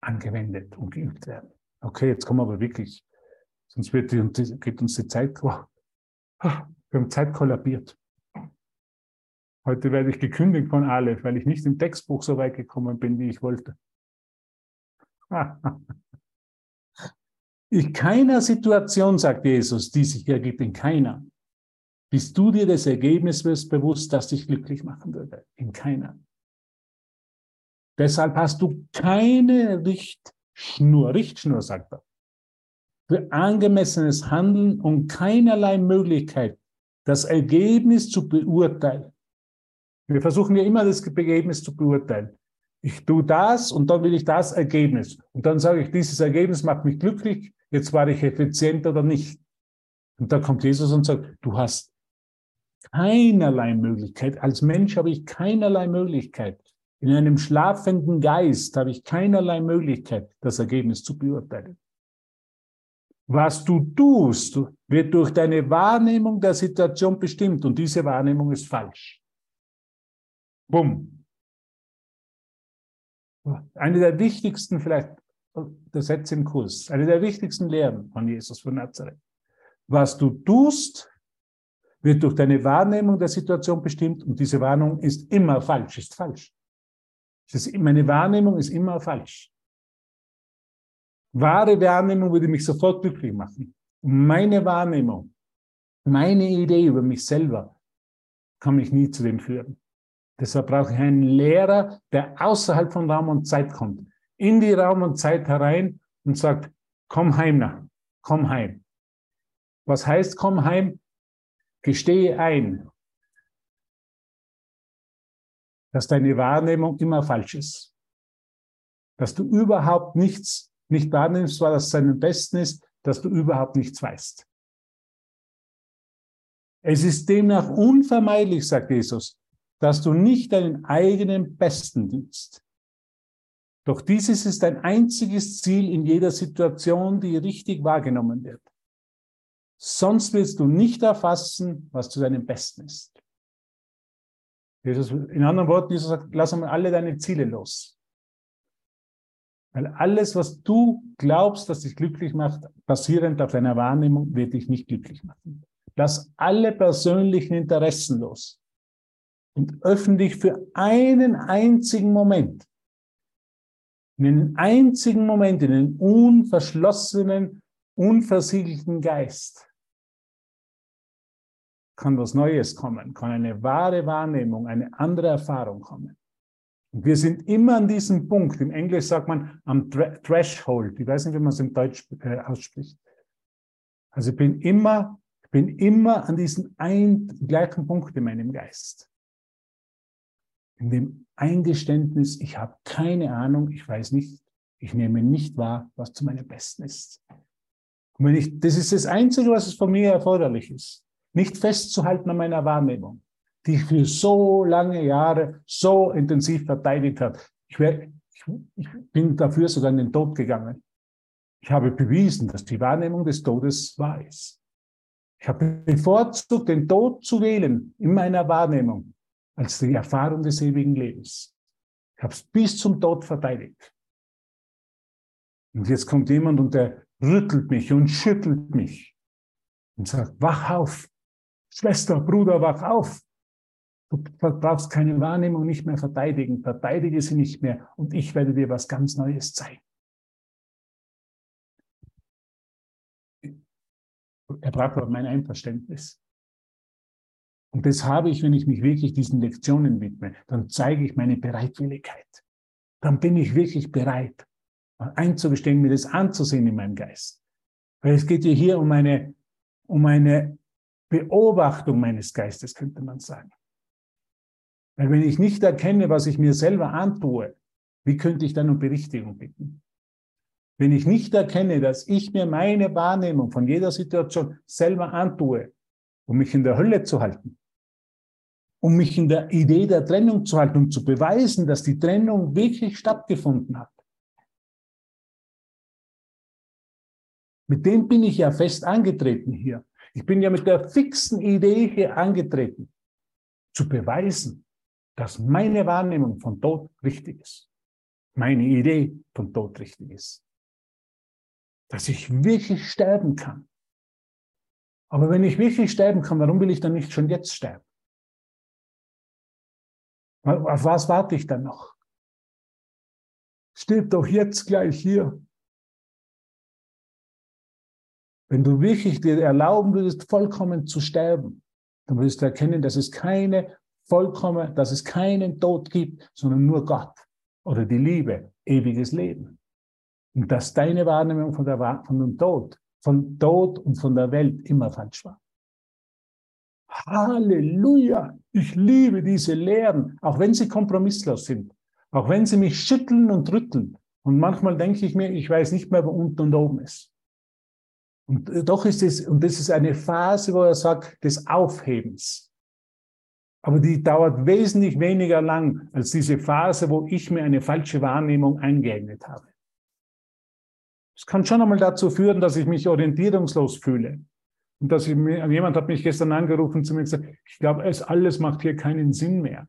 Speaker 1: angewendet und geübt werden. Okay, jetzt kommen wir aber wirklich Sonst wird die, geht uns die Zeit, oh, wir haben Zeit kollabiert. Heute werde ich gekündigt von Aleph, weil ich nicht im Textbuch so weit gekommen bin, wie ich wollte. In keiner Situation, sagt Jesus, die sich ergibt, in keiner, bist du dir des Ergebnisses bewusst, das dich glücklich machen würde. In keiner. Deshalb hast du keine Richtschnur, Richtschnur, sagt er für angemessenes Handeln und keinerlei Möglichkeit, das Ergebnis zu beurteilen. Wir versuchen ja immer das Ergebnis zu beurteilen. Ich tue das und dann will ich das Ergebnis. Und dann sage ich, dieses Ergebnis macht mich glücklich, jetzt war ich effizient oder nicht. Und da kommt Jesus und sagt, du hast keinerlei Möglichkeit. Als Mensch habe ich keinerlei Möglichkeit. In einem schlafenden Geist habe ich keinerlei Möglichkeit, das Ergebnis zu beurteilen. Was du tust, wird durch deine Wahrnehmung der Situation bestimmt und diese Wahrnehmung ist falsch. Bumm. Eine der wichtigsten, vielleicht der Sätze im Kurs, eine der wichtigsten Lehren von Jesus von Nazareth. Was du tust, wird durch deine Wahrnehmung der Situation bestimmt und diese Wahrnehmung ist immer falsch, ist falsch. Meine Wahrnehmung ist immer falsch. Wahre Wahrnehmung würde mich sofort glücklich machen. Meine Wahrnehmung, meine Idee über mich selber kann mich nie zu dem führen. Deshalb brauche ich einen Lehrer, der außerhalb von Raum und Zeit kommt, in die Raum und Zeit herein und sagt, komm heim nach, komm heim. Was heißt komm heim? Gestehe ein, dass deine Wahrnehmung immer falsch ist. Dass du überhaupt nichts nicht wahrnimmst, weil das seinem Besten ist, dass du überhaupt nichts weißt. Es ist demnach unvermeidlich, sagt Jesus, dass du nicht deinen eigenen Besten dienst. Doch dieses ist dein einziges Ziel in jeder Situation, die richtig wahrgenommen wird. Sonst willst du nicht erfassen, was zu deinem Besten ist. Jesus, in anderen Worten, Jesus sagt, lass einmal alle deine Ziele los. Weil alles, was du glaubst, dass dich glücklich macht, basierend auf deiner Wahrnehmung, wird dich nicht glücklich machen. Lass alle persönlichen Interessen los und öffne dich für einen einzigen Moment, in einen einzigen Moment, in einen unverschlossenen, unversiegelten Geist. Kann was Neues kommen, kann eine wahre Wahrnehmung, eine andere Erfahrung kommen. Und wir sind immer an diesem Punkt, im Englisch sagt man am Threshold, ich weiß nicht, wie man es im Deutsch äh, ausspricht. Also ich bin immer, ich bin immer an diesem ein, gleichen Punkt in meinem Geist. In dem Eingeständnis, ich habe keine Ahnung, ich weiß nicht, ich nehme nicht wahr, was zu meinem Besten ist. Und wenn ich, das ist das Einzige, was es von mir erforderlich ist. Nicht festzuhalten an meiner Wahrnehmung die ich für so lange Jahre so intensiv verteidigt hat. Ich, wär, ich, ich bin dafür sogar in den Tod gegangen. Ich habe bewiesen, dass die Wahrnehmung des Todes wahr ist. Ich habe bevorzugt, den Tod zu wählen in meiner Wahrnehmung als die Erfahrung des ewigen Lebens. Ich habe es bis zum Tod verteidigt. Und jetzt kommt jemand und der rüttelt mich und schüttelt mich und sagt, wach auf, Schwester, Bruder, wach auf. Du brauchst keine Wahrnehmung nicht mehr verteidigen. Verteidige sie nicht mehr und ich werde dir was ganz Neues zeigen. Er braucht aber mein Einverständnis. Und das habe ich, wenn ich mich wirklich diesen Lektionen widme. Dann zeige ich meine Bereitwilligkeit. Dann bin ich wirklich bereit, einzugestehen, mir das anzusehen in meinem Geist. Weil es geht ja hier um eine, um eine Beobachtung meines Geistes, könnte man sagen. Weil wenn ich nicht erkenne, was ich mir selber antue, wie könnte ich dann um Berichtigung bitten? Wenn ich nicht erkenne, dass ich mir meine Wahrnehmung von jeder Situation selber antue, um mich in der Hölle zu halten, um mich in der Idee der Trennung zu halten, um zu beweisen, dass die Trennung wirklich stattgefunden hat. Mit dem bin ich ja fest angetreten hier. Ich bin ja mit der fixen Idee hier angetreten, zu beweisen, dass meine Wahrnehmung von Tod richtig ist. Meine Idee von Tod richtig ist. Dass ich wirklich sterben kann. Aber wenn ich wirklich sterben kann, warum will ich dann nicht schon jetzt sterben? Auf was warte ich dann noch? Stirb doch jetzt gleich hier. Wenn du wirklich dir erlauben würdest, vollkommen zu sterben, dann würdest du erkennen, dass es keine vollkommen, dass es keinen Tod gibt, sondern nur Gott oder die Liebe, ewiges Leben. Und dass deine Wahrnehmung von, der, von dem Tod, von Tod und von der Welt immer falsch war. Halleluja! Ich liebe diese Lehren, auch wenn sie kompromisslos sind, auch wenn sie mich schütteln und rütteln. Und manchmal denke ich mir, ich weiß nicht mehr, wo unten und oben ist. Und doch ist es, und das ist eine Phase, wo er sagt, des Aufhebens. Aber die dauert wesentlich weniger lang als diese Phase, wo ich mir eine falsche Wahrnehmung eingeeignet habe. Es kann schon einmal dazu führen, dass ich mich orientierungslos fühle. Und dass ich mir, jemand hat mich gestern angerufen zu mir gesagt, ich glaube, es alles macht hier keinen Sinn mehr.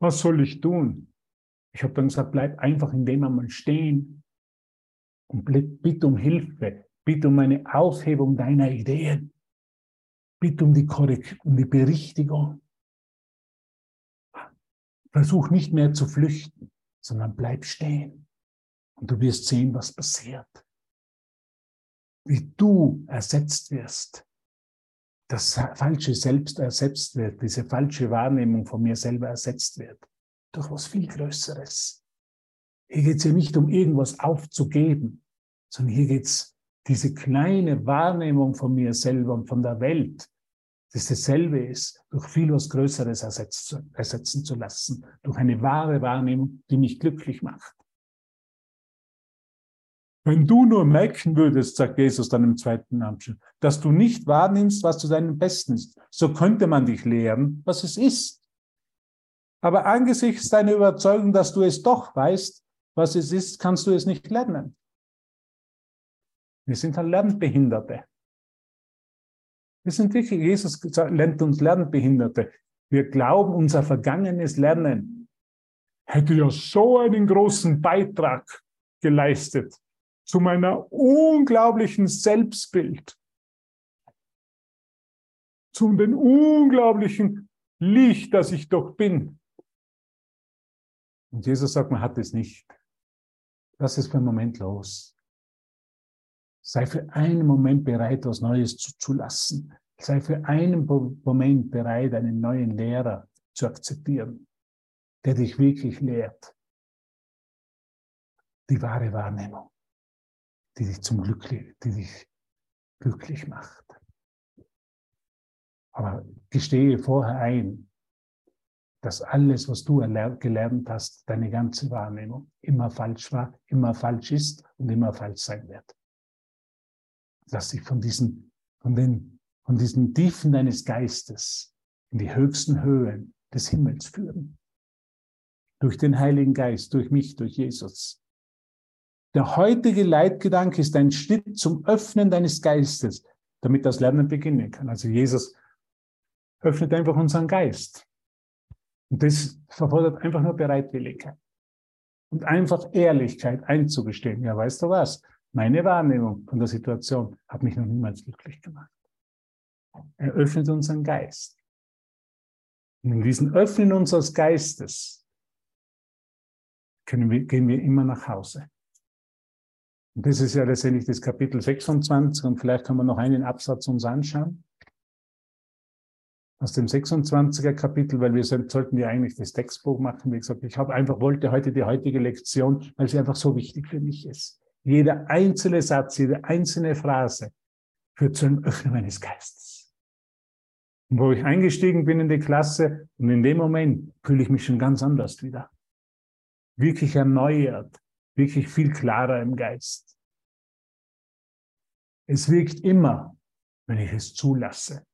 Speaker 1: Was soll ich tun? Ich habe dann gesagt, bleib einfach in dem einmal stehen und bitte um Hilfe, bitte um eine Aufhebung deiner Ideen, bitte um die, Korrekt um die Berichtigung. Versuch nicht mehr zu flüchten, sondern bleib stehen. Und du wirst sehen, was passiert. Wie du ersetzt wirst. Das falsche Selbst ersetzt wird, diese falsche Wahrnehmung von mir selber ersetzt wird. Durch was viel Größeres. Hier geht es ja nicht um irgendwas aufzugeben, sondern hier geht es diese kleine Wahrnehmung von mir selber und von der Welt das dasselbe ist, durch viel was Größeres ersetzen zu lassen, durch eine wahre Wahrnehmung, die mich glücklich macht. Wenn du nur merken würdest, sagt Jesus dann im zweiten Abschnitt, dass du nicht wahrnimmst, was zu deinem Besten ist, so könnte man dich lehren, was es ist. Aber angesichts deiner Überzeugung, dass du es doch weißt, was es ist, kannst du es nicht lernen. Wir sind halt Lernbehinderte. Wir sind wirklich, Jesus nennt uns Lernbehinderte. Wir glauben, unser vergangenes Lernen hätte ja so einen großen Beitrag geleistet zu meiner unglaublichen Selbstbild, zu dem unglaublichen Licht, das ich doch bin. Und Jesus sagt, man hat es nicht. Lass es für einen Moment los. Sei für einen Moment bereit, was Neues zuzulassen. Sei für einen Moment bereit, einen neuen Lehrer zu akzeptieren, der dich wirklich lehrt. Die wahre Wahrnehmung, die dich zum Glück, die dich glücklich macht. Aber gestehe vorher ein, dass alles, was du gelernt hast, deine ganze Wahrnehmung immer falsch war, immer falsch ist und immer falsch sein wird. Lass dich von diesen, von den, von diesen Tiefen deines Geistes in die höchsten Höhen des Himmels führen. Durch den Heiligen Geist, durch mich, durch Jesus. Der heutige Leitgedanke ist ein Schritt zum Öffnen deines Geistes, damit das Lernen beginnen kann. Also Jesus öffnet einfach unseren Geist. Und das verfordert einfach nur Bereitwilligkeit. Und einfach Ehrlichkeit einzugestehen. Ja, weißt du was? Meine Wahrnehmung von der Situation hat mich noch niemals glücklich gemacht. Er öffnet unseren Geist. Und in diesem Öffnen unseres Geistes wir, gehen wir immer nach Hause. Und das ist ja letztendlich das Kapitel 26 und vielleicht können wir noch einen Absatz uns anschauen aus dem 26er Kapitel, weil wir sollten ja eigentlich das Textbuch machen. Wie gesagt, ich habe einfach wollte heute die heutige Lektion, weil sie einfach so wichtig für mich ist. Jeder einzelne Satz, jede einzelne Phrase führt zu einem Öffnen meines Geistes. Und wo ich eingestiegen bin in die Klasse und in dem Moment fühle ich mich schon ganz anders wieder. Wirklich erneuert, wirklich viel klarer im Geist. Es wirkt immer, wenn ich es zulasse.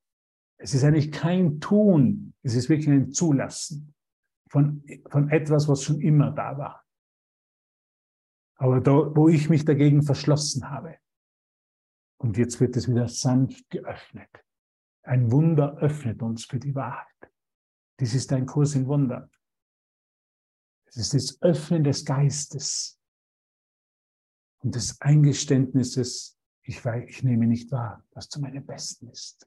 Speaker 1: Es ist eigentlich kein Tun, es ist wirklich ein Zulassen von, von etwas, was schon immer da war. Aber da, wo ich mich dagegen verschlossen habe. Und jetzt wird es wieder sanft geöffnet. Ein Wunder öffnet uns für die Wahrheit. Dies ist ein Kurs in Wunder. Es ist das Öffnen des Geistes und des Eingeständnisses, ich, weiß, ich nehme nicht wahr, was zu meinem Besten ist.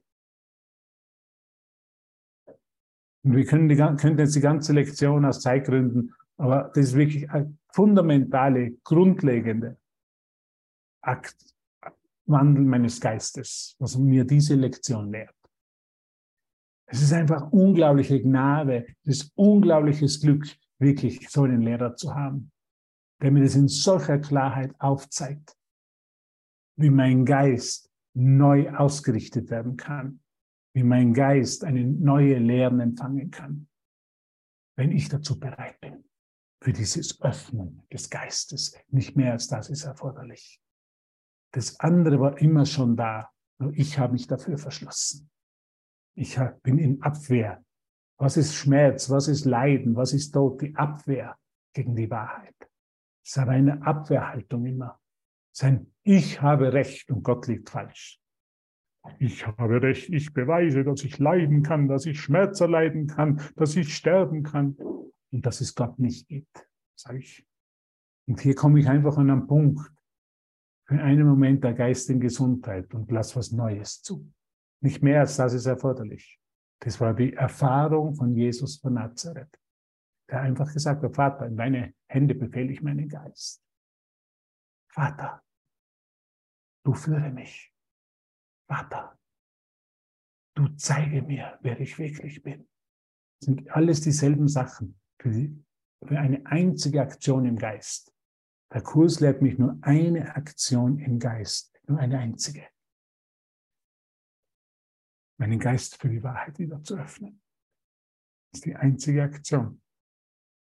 Speaker 1: Und wir können, die, können jetzt die ganze Lektion aus Zeitgründen, aber das ist wirklich fundamentale, grundlegende Akt, Wandel meines Geistes, was mir diese Lektion lehrt. Es ist einfach unglaubliche Gnade, es ist unglaubliches Glück, wirklich so einen Lehrer zu haben, der mir das in solcher Klarheit aufzeigt, wie mein Geist neu ausgerichtet werden kann, wie mein Geist eine neue Lehren empfangen kann, wenn ich dazu bereit bin. Für dieses Öffnen des Geistes. Nicht mehr als das ist erforderlich. Das andere war immer schon da, nur ich habe mich dafür verschlossen. Ich bin in Abwehr. Was ist Schmerz? Was ist Leiden? Was ist Tod? Die Abwehr gegen die Wahrheit. Es ist eine Abwehrhaltung immer. Sein Ich habe Recht und Gott liegt falsch. Ich habe Recht, ich beweise, dass ich leiden kann, dass ich Schmerz erleiden kann, dass ich sterben kann und dass es Gott nicht gibt, sage ich. Und hier komme ich einfach an einen Punkt, für einen Moment der geistigen Gesundheit und lass was Neues zu. Nicht mehr als das ist erforderlich. Das war die Erfahrung von Jesus von Nazareth, der einfach gesagt hat, Vater, in deine Hände befehle ich meinen Geist. Vater, du führe mich. Vater, du zeige mir, wer ich wirklich bin. Das sind alles dieselben Sachen für, die, für eine einzige Aktion im Geist. Der Kurs lehrt mich nur eine Aktion im Geist, nur eine einzige. Meinen Geist für die Wahrheit wieder zu öffnen. Das ist die einzige Aktion.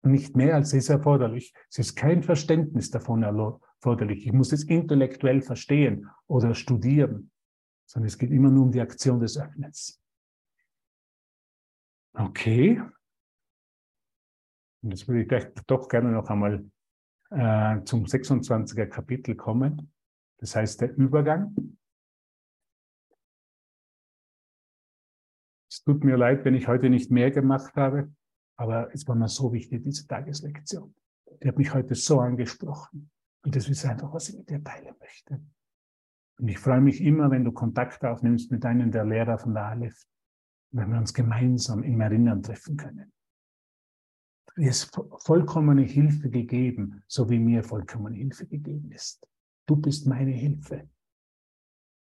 Speaker 1: Und nicht mehr als ist erforderlich. Es ist kein Verständnis davon erforderlich. Ich muss es intellektuell verstehen oder studieren sondern es geht immer nur um die Aktion des Öffnens. Okay. Und jetzt würde ich gleich doch gerne noch einmal äh, zum 26er Kapitel kommen. Das heißt der Übergang. Es tut mir leid, wenn ich heute nicht mehr gemacht habe, aber es war mir so wichtig, diese Tageslektion. Die hat mich heute so angesprochen. Und das ist einfach, was ich mit dir teilen möchte. Und ich freue mich immer, wenn du Kontakt aufnimmst mit einem der Lehrer von der Aleph, wenn wir uns gemeinsam im Erinnern treffen können. Ist vollkommene Hilfe gegeben, so wie mir vollkommene Hilfe gegeben ist. Du bist meine Hilfe.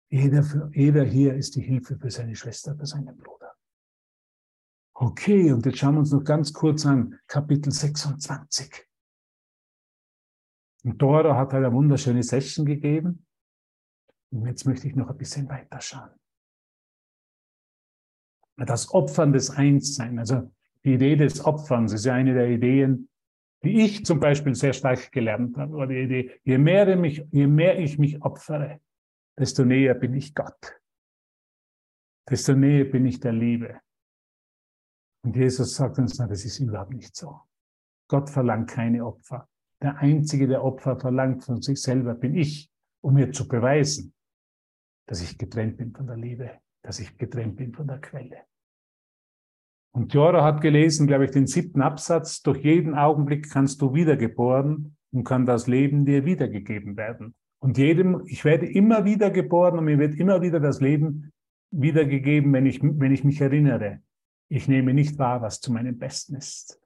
Speaker 1: Jeder, für, jeder hier ist die Hilfe für seine Schwester, für seinen Bruder. Okay, und jetzt schauen wir uns noch ganz kurz an Kapitel 26. Und Dora hat halt eine wunderschöne Session gegeben. Und jetzt möchte ich noch ein bisschen weiterschauen. Das Opfern des Einssein, also die Idee des Opferns ist ja eine der Ideen, die ich zum Beispiel sehr stark gelernt habe. Oder die Idee, je mehr, mich, je mehr ich mich opfere, desto näher bin ich Gott. Desto näher bin ich der Liebe. Und Jesus sagt uns, na, das ist überhaupt nicht so. Gott verlangt keine Opfer. Der Einzige, der Opfer verlangt von sich selber, bin ich, um mir zu beweisen, dass ich getrennt bin von der Liebe, dass ich getrennt bin von der Quelle. Und Jora hat gelesen, glaube ich, den siebten Absatz, durch jeden Augenblick kannst du wiedergeboren und kann das Leben dir wiedergegeben werden. Und jedem, ich werde immer wieder geboren und mir wird immer wieder das Leben wiedergegeben, wenn ich, wenn ich mich erinnere. Ich nehme nicht wahr, was zu meinem Besten ist.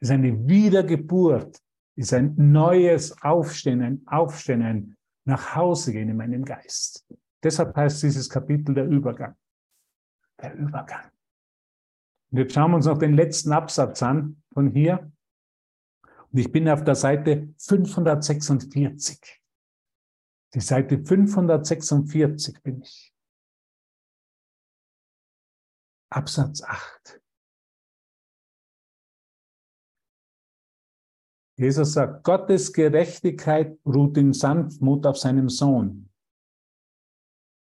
Speaker 1: Es ist eine Wiedergeburt, es ist ein neues Aufstehen, ein Aufstehen, ein Nachhausegehen in meinem Geist. Deshalb heißt dieses Kapitel der Übergang. Der Übergang. Und jetzt schauen wir uns noch den letzten Absatz an von hier. Und ich bin auf der Seite 546. Die Seite 546 bin ich. Absatz 8. Jesus sagt, Gottes Gerechtigkeit ruht in Sanftmut auf seinem Sohn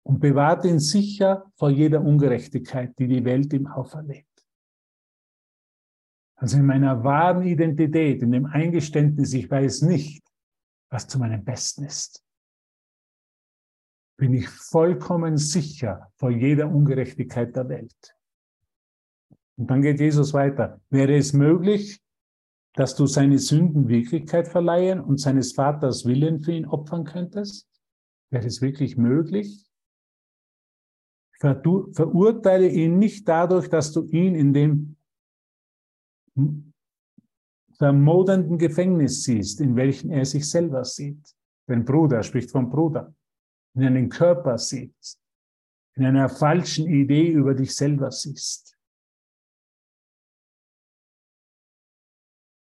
Speaker 1: und bewahrt ihn sicher vor jeder Ungerechtigkeit, die die Welt ihm auferlegt. Also in meiner wahren Identität, in dem Eingeständnis, ich weiß nicht, was zu meinem Besten ist bin ich vollkommen sicher vor jeder Ungerechtigkeit der Welt. Und dann geht Jesus weiter. Wäre es möglich, dass du seine Sünden Wirklichkeit verleihen und seines Vaters Willen für ihn opfern könntest? Wäre es wirklich möglich? Verurteile ihn nicht dadurch, dass du ihn in dem vermodernden Gefängnis siehst, in welchem er sich selber sieht. Denn Bruder spricht vom Bruder in einem Körper siehst, in einer falschen Idee über dich selber siehst.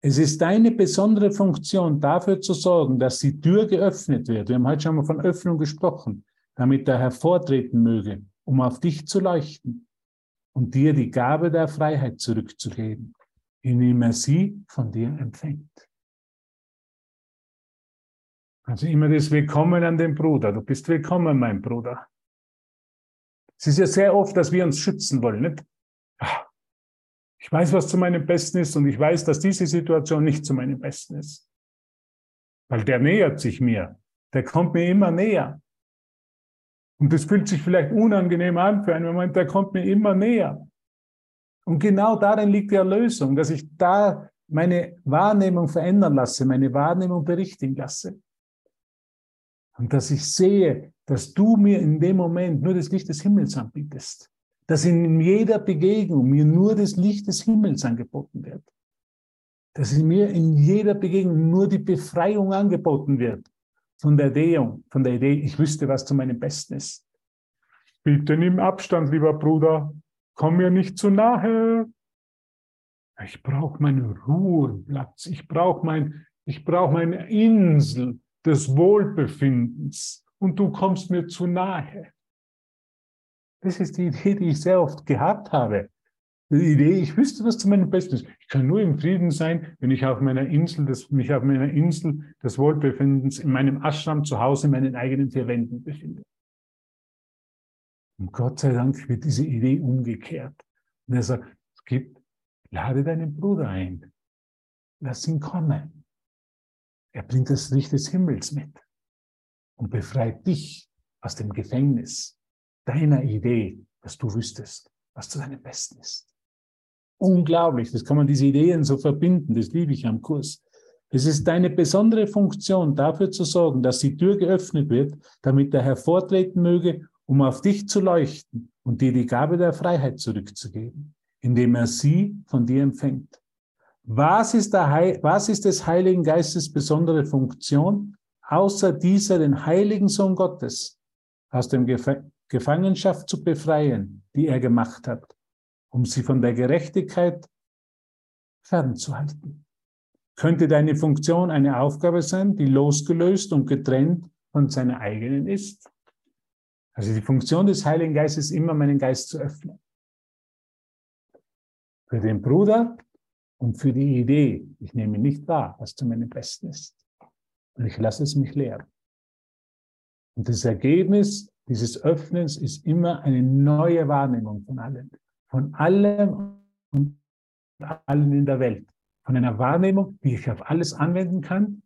Speaker 1: Es ist deine besondere Funktion, dafür zu sorgen, dass die Tür geöffnet wird. Wir haben heute schon mal von Öffnung gesprochen, damit er hervortreten möge, um auf dich zu leuchten und dir die Gabe der Freiheit zurückzugeben, indem er sie von dir empfängt. Also immer das Willkommen an den Bruder. Du bist willkommen, mein Bruder. Es ist ja sehr oft, dass wir uns schützen wollen. Nicht? Ah, ich weiß, was zu meinem Besten ist und ich weiß, dass diese Situation nicht zu meinem Besten ist. Weil der nähert sich mir. Der kommt mir immer näher. Und das fühlt sich vielleicht unangenehm an für einen Moment, der kommt mir immer näher. Und genau darin liegt die Erlösung, dass ich da meine Wahrnehmung verändern lasse, meine Wahrnehmung berichtigen lasse. Und dass ich sehe, dass du mir in dem Moment nur das Licht des Himmels anbietest. Dass in jeder Begegnung mir nur das Licht des Himmels angeboten wird. Dass in mir in jeder Begegnung nur die Befreiung angeboten wird. Von der Idee, von der Idee, ich wüsste, was zu meinem Besten ist. Bitte nimm Abstand, lieber Bruder. Komm mir nicht zu nahe. Ich brauche meinen Ruheplatz. Ich brauche mein, ich meine Insel des Wohlbefindens und du kommst mir zu nahe. Das ist die Idee, die ich sehr oft gehabt habe. Die Idee, ich wüsste, was zu meinem Besten ist. Ich kann nur im Frieden sein, wenn ich auf meiner Insel, des, mich auf meiner Insel des Wohlbefindens in meinem Ashram zu Hause in meinen eigenen vier Wänden befinde. Und Gott sei Dank wird diese Idee umgekehrt. Und er sagt, es gibt, lade deinen Bruder ein. Lass ihn kommen. Er bringt das Licht des Himmels mit und befreit dich aus dem Gefängnis deiner Idee, dass du wüsstest, was zu deinem Besten ist. Unglaublich, das kann man diese Ideen so verbinden, das liebe ich am Kurs. Es ist deine besondere Funktion, dafür zu sorgen, dass die Tür geöffnet wird, damit er hervortreten möge, um auf dich zu leuchten und dir die Gabe der Freiheit zurückzugeben, indem er sie von dir empfängt. Was ist, was ist des Heiligen Geistes besondere Funktion, außer dieser den Heiligen Sohn Gottes aus der Gefangenschaft zu befreien, die er gemacht hat, um sie von der Gerechtigkeit fernzuhalten. Könnte deine Funktion eine Aufgabe sein, die losgelöst und getrennt von seiner eigenen ist? Also die Funktion des Heiligen Geistes ist immer, meinen Geist zu öffnen. Für den Bruder und für die Idee. Ich nehme nicht wahr, was zu meinem Besten ist. Und ich lasse es mich lehren. Und das Ergebnis dieses Öffnens ist immer eine neue Wahrnehmung von allem. Von allem und allen in der Welt. Von einer Wahrnehmung, die ich auf alles anwenden kann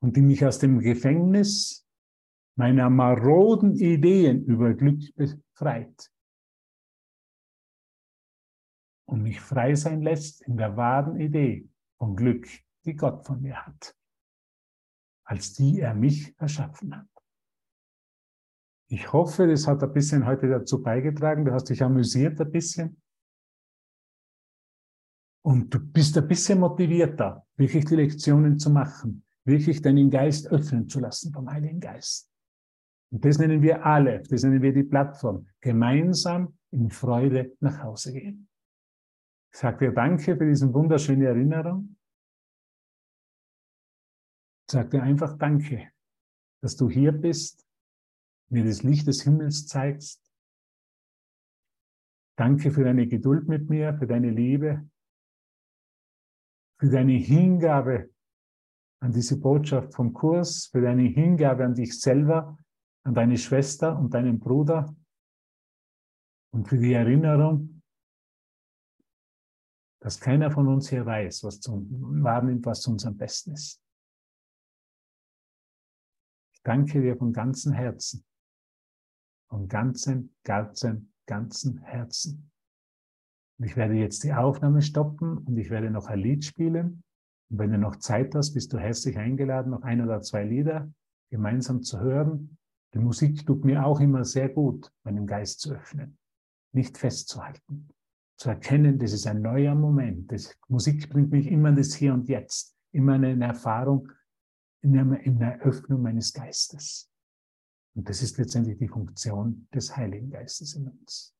Speaker 1: und die mich aus dem Gefängnis meiner maroden Ideen über Glück befreit und mich frei sein lässt in der wahren Idee von Glück, die Gott von mir hat, als die er mich erschaffen hat. Ich hoffe, das hat ein bisschen heute dazu beigetragen. Du hast dich amüsiert ein bisschen. Und du bist ein bisschen motivierter, wirklich die Lektionen zu machen, wirklich deinen Geist öffnen zu lassen vom Heiligen Geist. Und das nennen wir alle, das nennen wir die Plattform, gemeinsam in Freude nach Hause gehen. Ich sage dir danke für diese wunderschöne Erinnerung. Ich sage dir einfach danke, dass du hier bist, mir das Licht des Himmels zeigst. Danke für deine Geduld mit mir, für deine Liebe, für deine Hingabe an diese Botschaft vom Kurs, für deine Hingabe an dich selber, an deine Schwester und deinen Bruder und für die Erinnerung, dass keiner von uns hier weiß, was zu, wahrnimmt, was zu unserem Besten ist. Ich danke dir von ganzem Herzen, von ganzem, ganzem, ganzem Herzen. Und ich werde jetzt die Aufnahme stoppen und ich werde noch ein Lied spielen. Und wenn du noch Zeit hast, bist du herzlich eingeladen, noch ein oder zwei Lieder gemeinsam zu hören. Die Musik tut mir auch immer sehr gut, meinen Geist zu öffnen, nicht festzuhalten, zu erkennen, das ist ein neuer Moment. Das, Musik bringt mich immer in das Hier und Jetzt, immer in eine Erfahrung, in einer, in Öffnung meines Geistes. Und das ist letztendlich die Funktion des Heiligen Geistes in uns.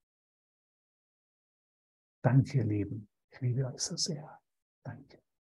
Speaker 1: Danke, ihr Lieben. Ich liebe euch so sehr. Danke.